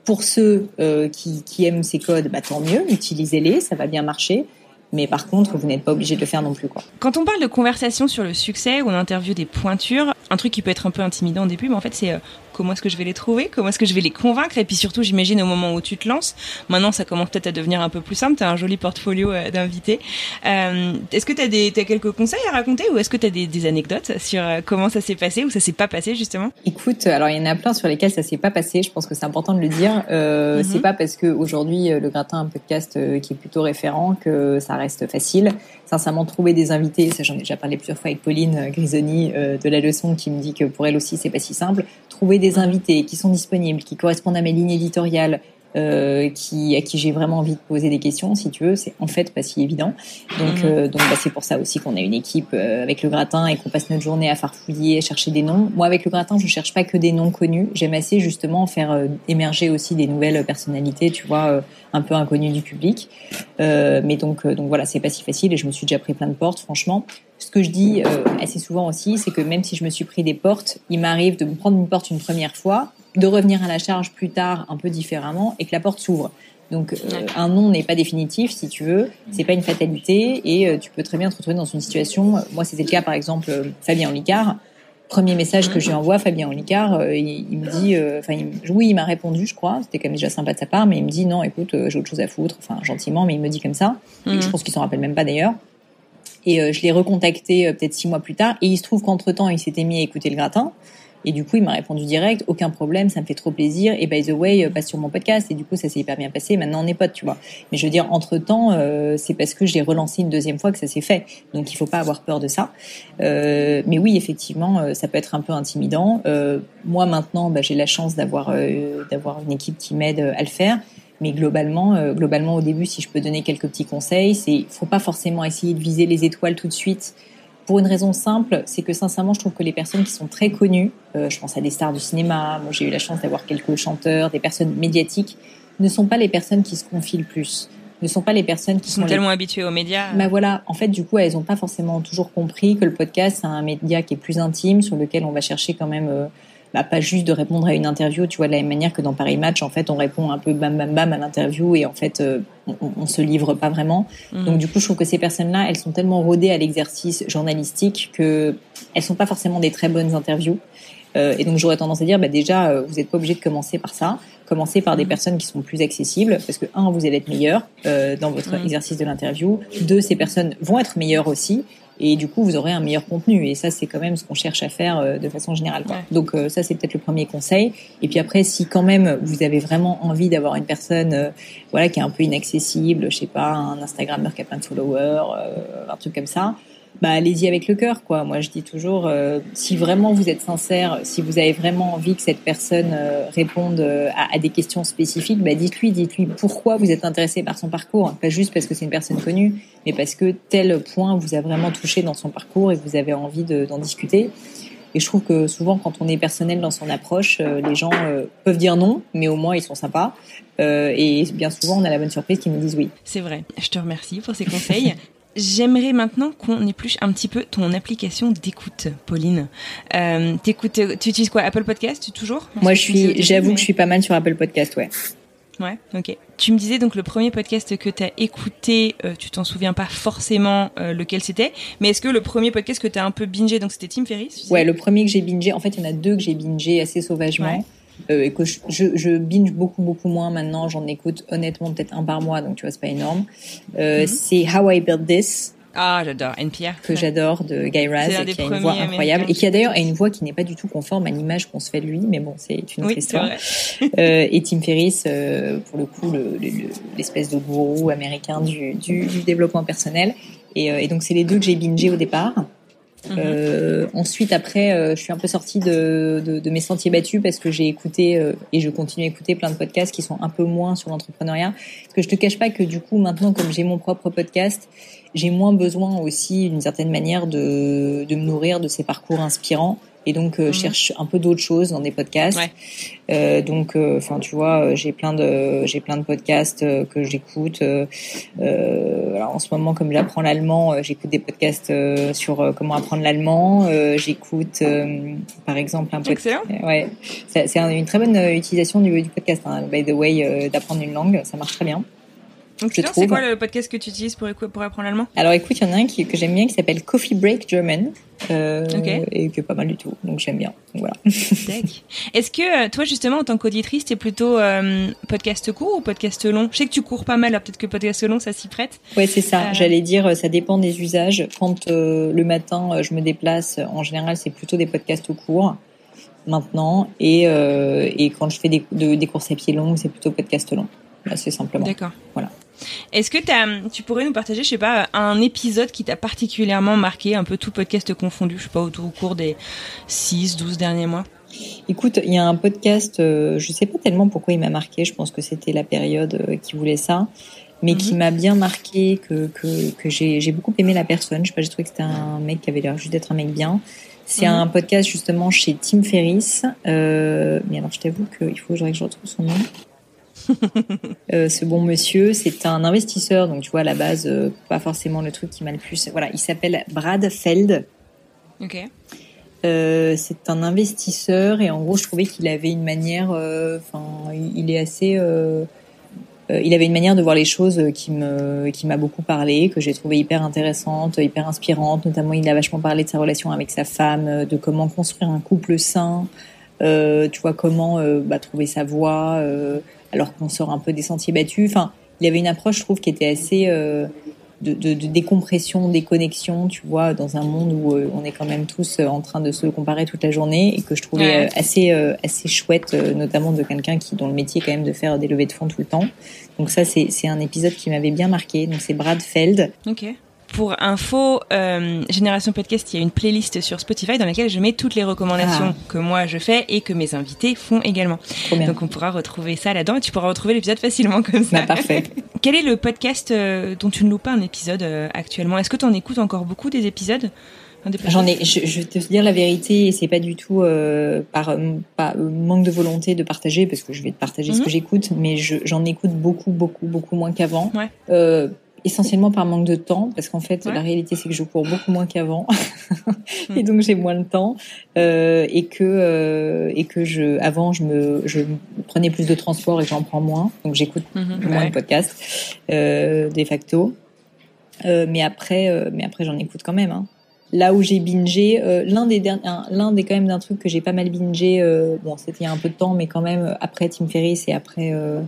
Pour ceux qui, qui aiment ces codes, bah, tant mieux. Utilisez-les. Ça va bien marcher. Mais par contre, vous n'êtes pas obligé de le faire non plus. Quand on parle de conversation sur le succès on interview des pointures, un truc qui peut être un peu intimidant au début, mais en fait, c'est euh, comment est-ce que je vais les trouver, comment est-ce que je vais les convaincre, et puis surtout, j'imagine au moment où tu te lances. Maintenant, ça commence peut-être à devenir un peu plus simple. Tu as un joli portfolio euh, d'invités. Euh, est-ce que tu as, des, as quelques conseils à raconter, ou est-ce que tu as des, des, anecdotes sur euh, comment ça s'est passé ou ça s'est pas passé justement? Écoute, alors il y en a plein sur lesquels ça s'est pas passé. Je pense que c'est important de le dire. Euh, C'est mhm. pas parce que aujourd'hui le gratin un podcast qui est plutôt référent que ça reste facile sincèrement trouver des invités, ça j'en ai déjà parlé plusieurs fois avec Pauline Grisoni euh, de la leçon qui me dit que pour elle aussi c'est pas si simple. Trouver des invités qui sont disponibles, qui correspondent à mes lignes éditoriales, euh, qui à qui j'ai vraiment envie de poser des questions, si tu veux, c'est en fait pas si évident. Donc, mhm. donc bah, c'est pour ça aussi qu'on a une équipe avec le gratin et qu'on passe notre journée à farfouiller, à chercher des noms. Moi, avec le gratin, je cherche pas que des noms connus. J'aime assez justement faire émerger aussi des nouvelles personnalités, tu vois, un peu inconnues du public. mais donc, donc voilà, c'est pas si facile et je me suis déjà pris plein de portes, franchement. Ce que je dis euh, assez souvent aussi, c'est que même si je me suis pris des portes, il m'arrive de me prendre une porte une première fois, de revenir à la charge plus tard un peu différemment et que la porte s'ouvre. Donc euh, un nom n'est pas définitif, si tu veux, c'est pas une fatalité et euh, tu peux très bien te retrouver dans une situation. Moi, c'était le cas par exemple Fabien Olicard. Premier message que je lui envoie, Fabien Olicard, il, me dit, enfin oui, il m'a répondu, je crois, c'était quand même déjà sympa de sa part, mais il me dit non, écoute, j'ai autre chose à foutre, enfin gentiment, mais il me dit comme ça. Et je mhm. pense qu'il s'en rappelle même pas d'ailleurs. Et euh, je l'ai recontacté euh, peut-être six mois plus tard. Et il se trouve qu'entre temps, il s'était mis à écouter le gratin. Et du coup, il m'a répondu direct, aucun problème, ça me fait trop plaisir. Et by the way, euh, passe sur mon podcast. Et du coup, ça s'est hyper bien passé. Maintenant, on est potes, tu vois. Mais je veux dire, entre temps, c'est parce que je l'ai relancé une deuxième fois que ça s'est fait. Donc, il faut pas avoir peur de ça. Euh, mais oui, effectivement, ça peut être un peu intimidant. Euh, moi, maintenant, bah, j'ai la chance d'avoir d'avoir une équipe qui m'aide à le faire. Mais globalement, euh, globalement au début, si je peux donner quelques petits conseils, c'est faut pas forcément essayer de viser les étoiles tout de suite. Pour une raison simple, c'est que sincèrement, je trouve que les personnes qui sont très connues, euh, je pense à des stars du cinéma, moi j'ai eu la chance d'avoir quelques chanteurs, des personnes médiatiques, ne sont pas les personnes qui se confient le plus ne sont pas les personnes qui sont, tellement habituées aux médias. Bah voilà, en fait, du coup, elles n'ont pas forcément toujours compris que le podcast, c'est un média qui est plus intime, sur lequel on va chercher quand même euh, bah, pas juste de répondre à une interview, tu vois, de la même manière que dans Paris Match, en fait, on répond un peu bam bam bam à l'interview et en fait, euh, on, on, se livre pas vraiment. Mhm. Donc du coup, je trouve que ces personnes-là, elles sont tellement rodées à l'exercice journalistique que elles sont pas forcément des très bonnes interviews. Euh, et donc j'aurais tendance à dire, bah déjà, euh, vous n'êtes pas obligé de commencer par ça. Commencez par des mhm. personnes qui sont plus accessibles, parce que un, vous allez être meilleur euh, dans votre mhm. exercice de l'interview. Deux, ces personnes vont être meilleures aussi et du coup vous aurez un meilleur contenu. Et ça c'est quand même ce qu'on cherche à faire euh, de façon générale donc euh, ça c'est peut-être le premier conseil. Et puis après si quand même vous avez vraiment envie d'avoir une personne euh, voilà qui est un peu inaccessible je sais pas un Instagrammeur qui a plein de followers un truc comme ça bah allez-y avec le cœur quoi. Moi je dis toujours euh, si vraiment vous êtes sincère, si vous avez vraiment envie que cette personne euh, réponde euh, à, à, des questions spécifiques, bah dites-lui, dites-lui pourquoi vous êtes intéressé par son parcours, pas juste parce que c'est une personne connue, mais parce que tel point vous a vraiment touché dans son parcours et que vous avez envie d'en discuter. Et je trouve que souvent, quand on est personnel dans son approche, les gens peuvent dire non, mais au moins ils sont sympas. et bien souvent, on a la bonne surprise qu'ils nous disent oui. C'est vrai. Je te remercie pour ces conseils. J'aimerais maintenant qu'on épluche un petit peu ton application d'écoute, Pauline. Euh, t'écoutes, tu utilises quoi Apple Podcast toujours? Moi, je suis, j'avoue que je suis pas mal sur Apple Podcast, ouais. Ouais, ok. Tu me disais donc le premier podcast que tu as écouté, euh, tu t'en souviens pas forcément euh, lequel c'était, mais est-ce que le premier podcast que tu as un peu bingé, donc c'était Tim Ferriss Ouais, le premier que j'ai bingé, en fait, il y en a deux que j'ai bingé assez sauvagement. Euh, et que je, je, je binge beaucoup beaucoup moins maintenant. J'en écoute honnêtement peut-être un par mois, donc tu vois c'est pas énorme. Euh, C'est How I Built This Ah, j'adore. NPR. que j'adore de Guy Raz qui a une voix incroyable et qui a d'ailleurs une voix qui n'est pas du tout conforme à l'image qu'on se fait de lui, mais bon c'est une autre Oui, histoire. Euh, et Tim Ferriss, euh, pour le coup, le- le- le- l'espèce de gourou américain du, du, du développement personnel. Et, euh, et donc c'est les deux que j'ai bingé au départ. Mhm. Euh, ensuite, après, euh, je suis un peu sortie de, de, de mes sentiers battus parce que j'ai écouté euh, et je continue à écouter plein de podcasts qui sont un peu moins sur l'entrepreneuriat. Parce que je te cache pas que du coup, maintenant, comme j'ai mon propre podcast, j'ai moins besoin aussi, d'une certaine manière, de, de me nourrir de ces parcours inspirants. Et donc, euh, je cherche un peu d'autres choses dans des podcasts. Ouais. Euh, donc, euh, enfin, tu vois, j'ai plein de, j'ai plein de podcasts que j'écoute. Alors, en ce moment, comme j'apprends l'allemand, j'écoute des podcasts sur comment apprendre l'allemand. J'écoute, par exemple, un podcast. Excellent. Ouais, c'est c'est un- une très bonne utilisation du, du podcast. Hein, by the way, d'apprendre une langue, ça marche très bien. Excellent. trouve. C'est quoi le podcast que tu utilises pour, pour apprendre l'allemand? Alors écoute, il y en a un qui, que j'aime bien qui s'appelle Coffee Break German euh, Ok. et qui est pas mal du tout. Donc j'aime bien. Donc, voilà. Est-ce que euh, toi justement en tant qu'auditrice t'es plutôt euh, podcast court ou podcast long? Je sais que tu cours pas mal, alors peut-être que podcast long ça s'y prête. Ouais, c'est ça. Euh. J'allais dire, ça dépend des usages. Quand le matin, je me déplace, en général, c'est plutôt des podcasts courts maintenant. Et, et quand je fais des, de- des courses à pied longues, c'est plutôt podcast long. Assez simplement. D'accord. Voilà. Est-ce que tu pourrais nous partager, je sais pas, un épisode qui t'a particulièrement marqué, un peu tout podcast confondu, je sais pas, au, au cours des 6, 12 derniers mois? Écoute, il y a un podcast, euh, je sais pas tellement pourquoi il m'a marqué, je pense que c'était la période euh, qui voulait ça, mais qui m'a bien marqué, que, que, que j'ai beaucoup aimé la personne. Je sais pas, j'ai trouvé que c'était un mec qui avait l'air juste d'être un mec bien. C'est Mhm. un podcast justement chez Tim Ferriss. Euh, mais alors, je t'avoue qu'il faut que je retrouve son nom. Euh, ce bon monsieur, c'est un investisseur, donc tu vois à la base, euh, pas forcément le truc qui m'a le plus. Voilà, il s'appelle Brad Feld. Ok. Euh, c'est un investisseur et en gros je trouvais qu'il avait une manière enfin il est assez il avait une manière de voir les choses qui me qui m'a beaucoup parlé que j'ai trouvé hyper intéressante hyper inspirante notamment il a vachement parlé de sa relation avec sa femme de comment construire un couple sain euh, tu vois comment euh, bah, trouver sa voie euh, alors qu'on sort un peu des sentiers battus enfin il avait une approche je trouve qui était assez euh, de, de, de décompression, déconnexion, tu vois, dans un monde où euh, on est quand même tous euh, en train de se comparer toute la journée et que je trouvais euh, assez euh, assez chouette, euh, notamment de quelqu'un qui dont le métier est quand même de faire des levées de fonds tout le temps. Donc ça c'est un épisode qui m'avait bien marqué. Donc c'est Brad Feld. Ok. Pour info, euh, Génération Podcast, il y a une playlist sur Spotify dans laquelle je mets toutes les recommandations Ah. que moi je fais et que mes invités font également. Donc on pourra retrouver ça là-dedans et tu pourras retrouver l'épisode facilement comme ça. Bah, parfait. Quel est le podcast euh, dont tu ne loupes pas un épisode euh, actuellement? Est-ce que tu en écoutes encore beaucoup des épisodes? J'en ai, je, je vais te dire la vérité, et c'est pas du tout euh, par euh, pas, manque de volonté de partager, parce que je vais te partager ce Mhm. que j'écoute, mais je- j'en écoute beaucoup, beaucoup, beaucoup moins qu'avant. Ouais. Euh, essentiellement par manque de temps, parce qu'en fait, Ouais. la réalité c'est que je cours beaucoup moins qu'avant, et donc j'ai moins de temps, euh, et que euh, et que je, avant je me, je prenais plus de transport et j'en prends moins, donc j'écoute Mhm, moins ouais. de podcasts euh, de facto. Euh, mais après, euh, mais après j'en écoute quand même. Hein. Là où j'ai bingé, euh, l'un des l'un des quand même d'un truc que j'ai pas mal bingé. Euh, bon, c'était il y a un peu de temps, mais quand même après Tim Ferriss et après euh,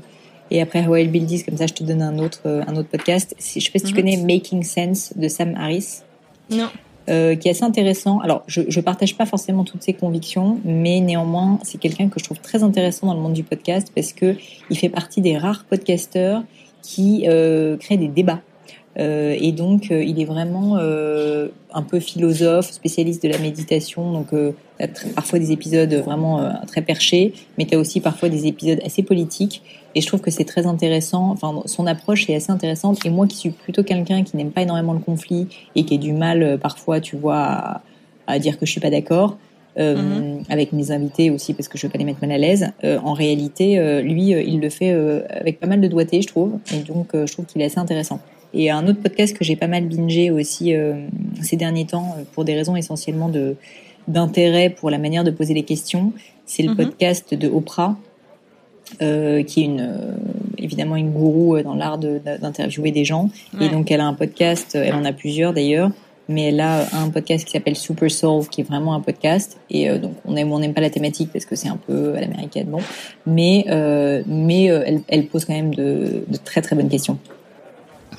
et après How I Build This, comme ça je te donne un autre euh, un autre podcast. Je sais pas si tu connais Making Sense de Sam Harris Non. euh, qui est assez intéressant. Alors, je, je partage pas forcément toutes ses convictions, mais néanmoins, c'est quelqu'un que je trouve très intéressant dans le monde du podcast parce que il fait partie des rares podcasteurs qui euh, créent des débats. Euh, et donc, il est vraiment un peu philosophe, spécialiste de la méditation. Donc, tr- parfois des épisodes vraiment très perchés, mais tu as aussi parfois des épisodes assez politiques. Et je trouve que c'est très intéressant. Enfin, son approche est assez intéressante. Et moi, qui suis plutôt quelqu'un qui n'aime pas énormément le conflit et qui a du mal euh, parfois, tu vois, à, à dire que je suis pas d'accord. euh, Mhm. avec mes invités aussi parce que je veux pas les mettre mal à l'aise. Euh, en réalité, euh, lui, il le fait avec pas mal de doigté, je trouve. Et donc, je trouve qu'il est assez intéressant. Et un autre podcast que j'ai pas mal bingé aussi ces derniers temps, pour des raisons essentiellement de d'intérêt pour la manière de poser les questions, c'est le Mhm. podcast de Oprah, euh, qui est une euh, évidemment une gourou euh, dans l'art de- d'interviewer des gens. Et donc elle a un podcast, euh, elle en a plusieurs d'ailleurs, mais elle a un podcast qui s'appelle Super Solve, qui est vraiment un podcast. Et euh, donc on aime ou on n'aime pas la thématique parce que c'est un peu à l'américaine, bon. Mais euh, mais euh, elle, elle, pose quand même de, de très très bonnes questions.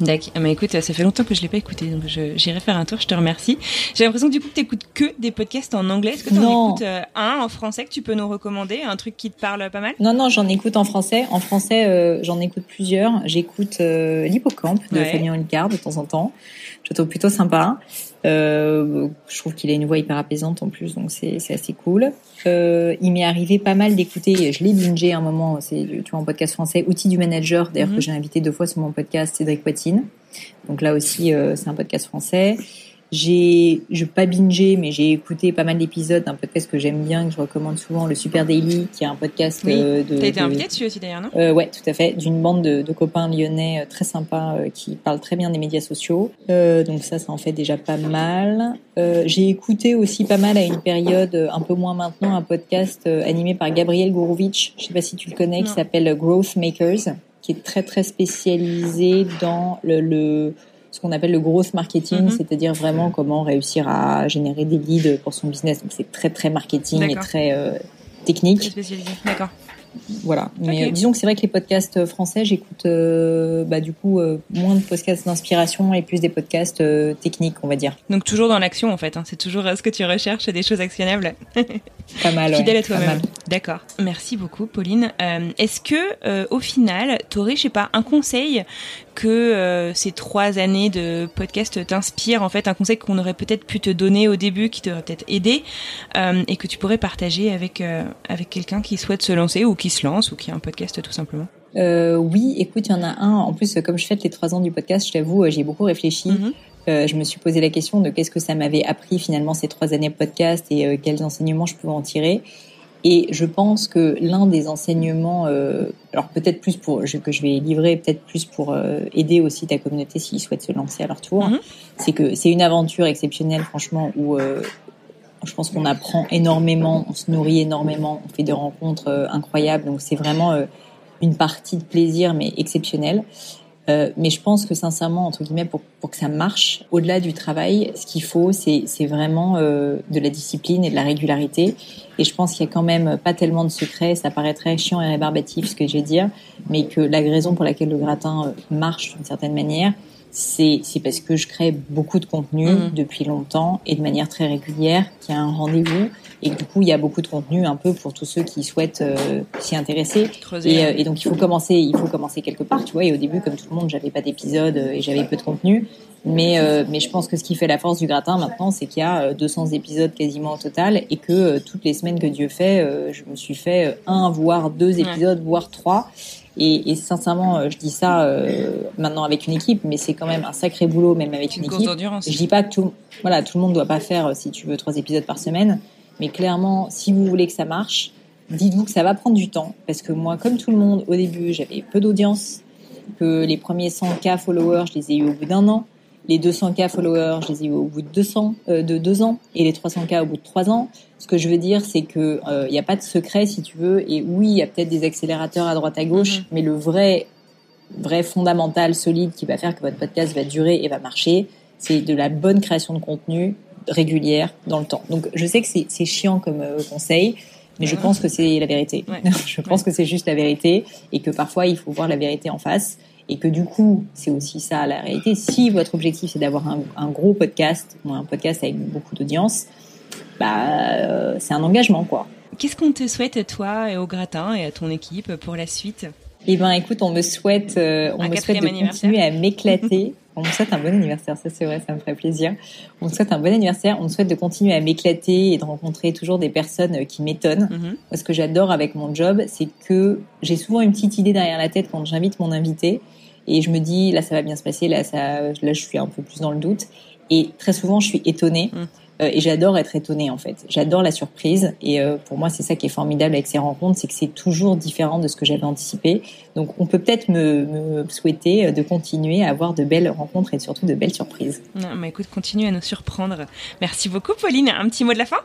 D'accord. Mais écoute, ça fait longtemps que je l'ai pas écouté, donc j'irai faire un tour. Je te remercie. J'ai l'impression que du coup, tu écoutes que des podcasts en anglais. Est-ce que tu en écoutes euh, un en français que tu peux nous recommander, un truc qui te parle pas mal? Non, non, j'en écoute en français. En français, euh, j'en écoute plusieurs. J'écoute euh, l'Hippocampe de Fabien Olicard de temps en temps. Je trouve plutôt sympa. Euh, je trouve qu'il a une voix hyper apaisante en plus, donc c'est assez cool. Euh, il m'est arrivé pas mal d'écouter, je l'ai bingé à un moment, c'est tu vois en podcast français, Outils du manager, d'ailleurs que mhm. j'ai invité deux fois sur mon podcast, Cédric Poitine. Donc là aussi, euh, c'est un podcast français. J'ai, je pas bingé, mais j'ai écouté pas mal d'épisodes d'un podcast que j'aime bien, que je recommande souvent, le Super Daily, qui est un podcast oui. euh, de. T'as été invité dessus aussi d'ailleurs, non? Euh, Ouais, tout à fait, d'une bande de, de, copains lyonnais euh, très sympas euh, qui parlent très bien des médias sociaux. Euh, donc ça, ça en fait déjà pas mal. Euh, j'ai écouté aussi pas mal à une période, un peu moins maintenant, un podcast animé par Gabriel Gourovic. Je sais pas si tu le connais, non. qui s'appelle Growth Makers, qui est très très spécialisé dans le, le ce qu'on appelle le growth marketing, mm-hmm. c'est-à-dire vraiment comment réussir à générer des leads pour son business. Donc c'est très très marketing et très euh, technique. D'accord voilà. Mais okay. euh, disons que c'est vrai que les podcasts français, j'écoute euh, bah, du coup euh, moins de podcasts d'inspiration et plus des podcasts euh, techniques, on va dire. Donc toujours dans l'action en fait. Hein. C'est toujours ce que tu recherches, des choses actionnables. pas mal. Fidèle ouais, à toi-même. D'accord. Merci beaucoup, Pauline. Est-ce que au final, t'aurais, je sais pas, un conseil que ces trois années de podcast t'inspirent en fait, un conseil qu'on aurait peut-être pu te donner au début, qui t'aurait peut-être aidé et que tu pourrais partager avec avec quelqu'un qui souhaite se lancer ou qui se lance ou qui a un podcast tout simplement euh, Oui, écoute, il y en a un. En plus, comme je fête les trois ans du podcast, je t'avoue, j'ai beaucoup réfléchi. Mm -hmm. euh, je me suis posé la question de qu'est-ce que ça m'avait appris finalement ces trois années de podcast et euh, quels enseignements je pouvais en tirer. Et je pense que l'un des enseignements, euh, alors peut-être plus pour que je vais livrer, peut-être plus pour euh, aider aussi ta communauté s'ils souhaitent se lancer à leur tour, -hmm. c'est que c'est une aventure exceptionnelle, franchement, où euh, je pense qu'on apprend énormément, on se nourrit énormément, on fait des rencontres euh, incroyables. Donc c'est vraiment euh, une partie de plaisir, mais exceptionnelle. Euh, mais je pense que sincèrement, entre guillemets, pour, pour que ça marche, au-delà du travail, ce qu'il faut, c'est vraiment euh, de la discipline et de la régularité. Et je pense qu'il y a quand même pas tellement de secrets. Ça paraît très chiant et rébarbatif ce que je vais dire, mais que la raison pour laquelle le gratin euh, marche d'une certaine manière, c'est parce que je crée beaucoup de contenu mmh. depuis longtemps et de manière très régulière, qu'il y a un rendez-vous et du coup il y a beaucoup de contenu un peu pour tous ceux qui souhaitent euh, s'y intéresser. Et, euh, et, donc il faut commencer, il faut commencer quelque part, tu vois. Et au début, comme tout le monde, j'avais pas d'épisode et j'avais peu de contenu. Mais euh, mais je pense que ce qui fait la force du gratin maintenant, c'est qu'il y a 200 épisodes quasiment au total et que toutes les semaines que Dieu fait, je me suis fait un voire deux épisodes, ouais. voire trois. Et, et, sincèrement, je dis ça euh, maintenant avec une équipe, mais c'est quand même un sacré boulot, même avec une, une équipe. Je dis pas que tout, voilà, tout le monde doit pas faire, si tu veux, trois épisodes par semaine. Mais clairement, si vous voulez que ça marche, dites-vous que ça va prendre du temps. Parce que moi, comme tout le monde, au début, j'avais peu d'audience, que les premiers 100K followers, je les ai eu au bout d'un an. Les 200K followers, je les ai eu au bout de 200, euh, de deux ans, et les 300K au bout de trois ans. Ce que je veux dire, c'est que il euh, n'y a pas de secret, si tu veux. Et oui, il y a peut-être des accélérateurs à droite à gauche, -hmm. mais le vrai, vrai fondamental, solide, qui va faire que votre podcast va durer et va marcher, c'est de la bonne création de contenu régulière dans le temps. Donc, je sais que c'est chiant comme euh, conseil, mais je pense que c'est la vérité. Ouais. je pense que c'est juste la vérité et que parfois il faut voir la vérité en face et que du coup, c'est aussi ça la réalité. Si votre objectif c'est d'avoir un, un, gros podcast ou un podcast avec beaucoup d'audience, bah, euh, c'est un engagement, quoi. Qu'est-ce qu'on te souhaite, toi, et au gratin et à ton équipe pour la suite? Eh ben, écoute, on me souhaite, euh, on un me souhaite de continuer à m'éclater. on me souhaite un bon anniversaire, ça c'est vrai, ça me ferait plaisir. On me souhaite un bon anniversaire, on me souhaite de continuer à m'éclater et de rencontrer toujours des personnes qui m'étonnent. Mm -hmm. Moi, ce que j'adore avec mon job, c'est que j'ai souvent une petite idée derrière la tête quand j'invite mon invité et je me dis là ça va bien se passer, là ça, là je suis un peu plus dans le doute. Et très souvent, je suis étonnée. Mm. Euh, et j'adore être étonnée en fait. J'adore la surprise et euh, pour moi c'est ça qui est formidable avec ces rencontres, c'est que c'est toujours différent de ce que j'avais anticipé. Donc on peut peut-être me, me, souhaiter de continuer à avoir de belles rencontres et surtout de belles surprises. Non, mais écoute, continue à nous surprendre. Merci beaucoup Pauline. Un petit mot de la fin?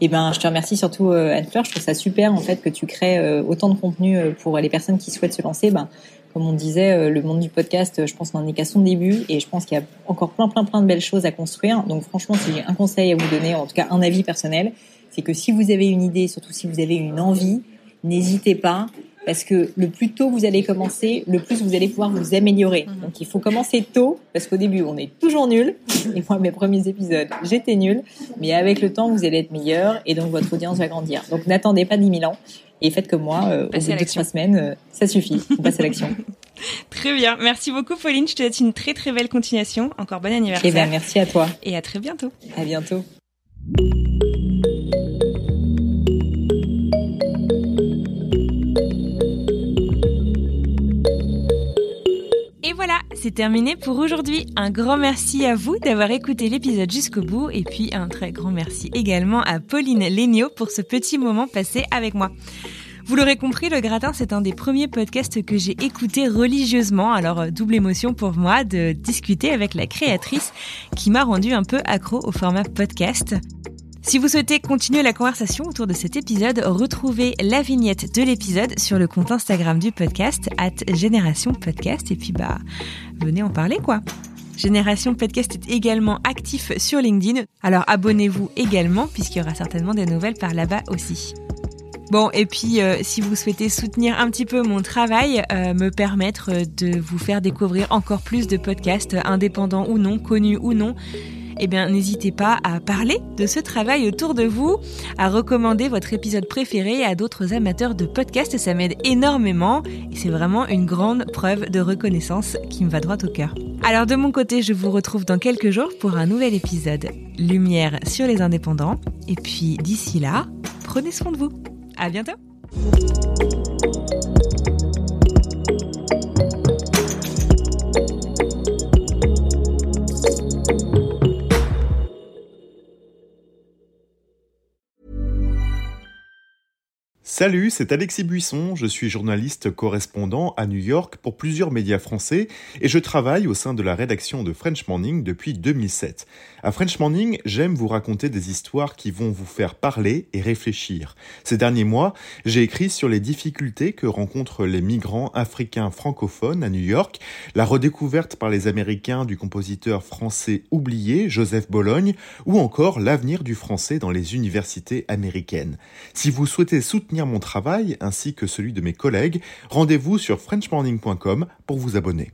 Eh ben, je te remercie surtout euh, Anne-Fleur. Je trouve ça super en fait que tu crées euh, autant de contenu pour les personnes qui souhaitent se lancer. Ben, Comme on disait, le monde du podcast, je pense qu'on en est qu'à son début et je pense qu'il y a encore plein, plein, plein de belles choses à construire. Donc franchement, si j'ai un conseil à vous donner, en tout cas un avis personnel, c'est que si vous avez une idée, surtout si vous avez une envie, n'hésitez pas parce que le plus tôt vous allez commencer, le plus vous allez pouvoir vous améliorer. Mhm. Donc il faut commencer tôt parce qu'au début on est toujours nul. Et moi mes premiers épisodes j'étais nul, mais avec le temps vous allez être meilleur et donc votre audience va grandir. Donc n'attendez pas 10 000 ans et faites comme moi. Euh, au bout de trois semaines, euh, ça suffit. On passe à l'action. très bien, merci beaucoup Pauline. Je te souhaite une très très belle continuation. Encore bon anniversaire. Eh bien merci à toi. Et à très bientôt. À bientôt. C'est terminé pour aujourd'hui. Un grand merci à vous d'avoir écouté l'épisode jusqu'au bout et puis un très grand merci également à Pauline Lénio pour ce petit moment passé avec moi. Vous l'aurez compris, le gratin, c'est un des premiers podcasts que j'ai écouté religieusement. Alors, euh, double émotion pour moi de discuter avec la créatrice qui m'a rendu un peu accro au format podcast. Si vous souhaitez continuer la conversation autour de cet épisode, retrouvez la vignette de l'épisode sur le compte Instagram du podcast, at Génération Podcast, et puis bah, venez en parler quoi. Génération Podcast est également actif sur LinkedIn, alors abonnez-vous également puisqu'il y aura certainement des nouvelles par là-bas aussi. Bon, et puis euh, si vous souhaitez soutenir un petit peu mon travail, euh, me permettre de vous faire découvrir encore plus de podcasts indépendants ou non, connus ou non, eh bien n'hésitez pas à parler de ce travail autour de vous, à recommander votre épisode préféré à d'autres amateurs de podcasts, ça m'aide énormément et c'est vraiment une grande preuve de reconnaissance qui me va droit au cœur. Alors de mon côté, je vous retrouve dans quelques jours pour un nouvel épisode Lumière sur les indépendants et puis d'ici là, prenez soin de vous. À bientôt. Salut, c'est Alexis Buisson, je suis journaliste correspondant à New York pour plusieurs médias français et je travaille au sein de la rédaction de French Morning depuis 2007. À French Morning, j'aime vous raconter des histoires qui vont vous faire parler et réfléchir. Ces derniers mois, j'ai écrit sur les difficultés que rencontrent les migrants africains francophones à New York, la redécouverte par les Américains du compositeur français oublié Joseph Bologne ou encore l'avenir du français dans les universités américaines. Si vous souhaitez soutenir mon travail ainsi que celui de mes collègues, rendez-vous sur frenchmorning.com pour vous abonner.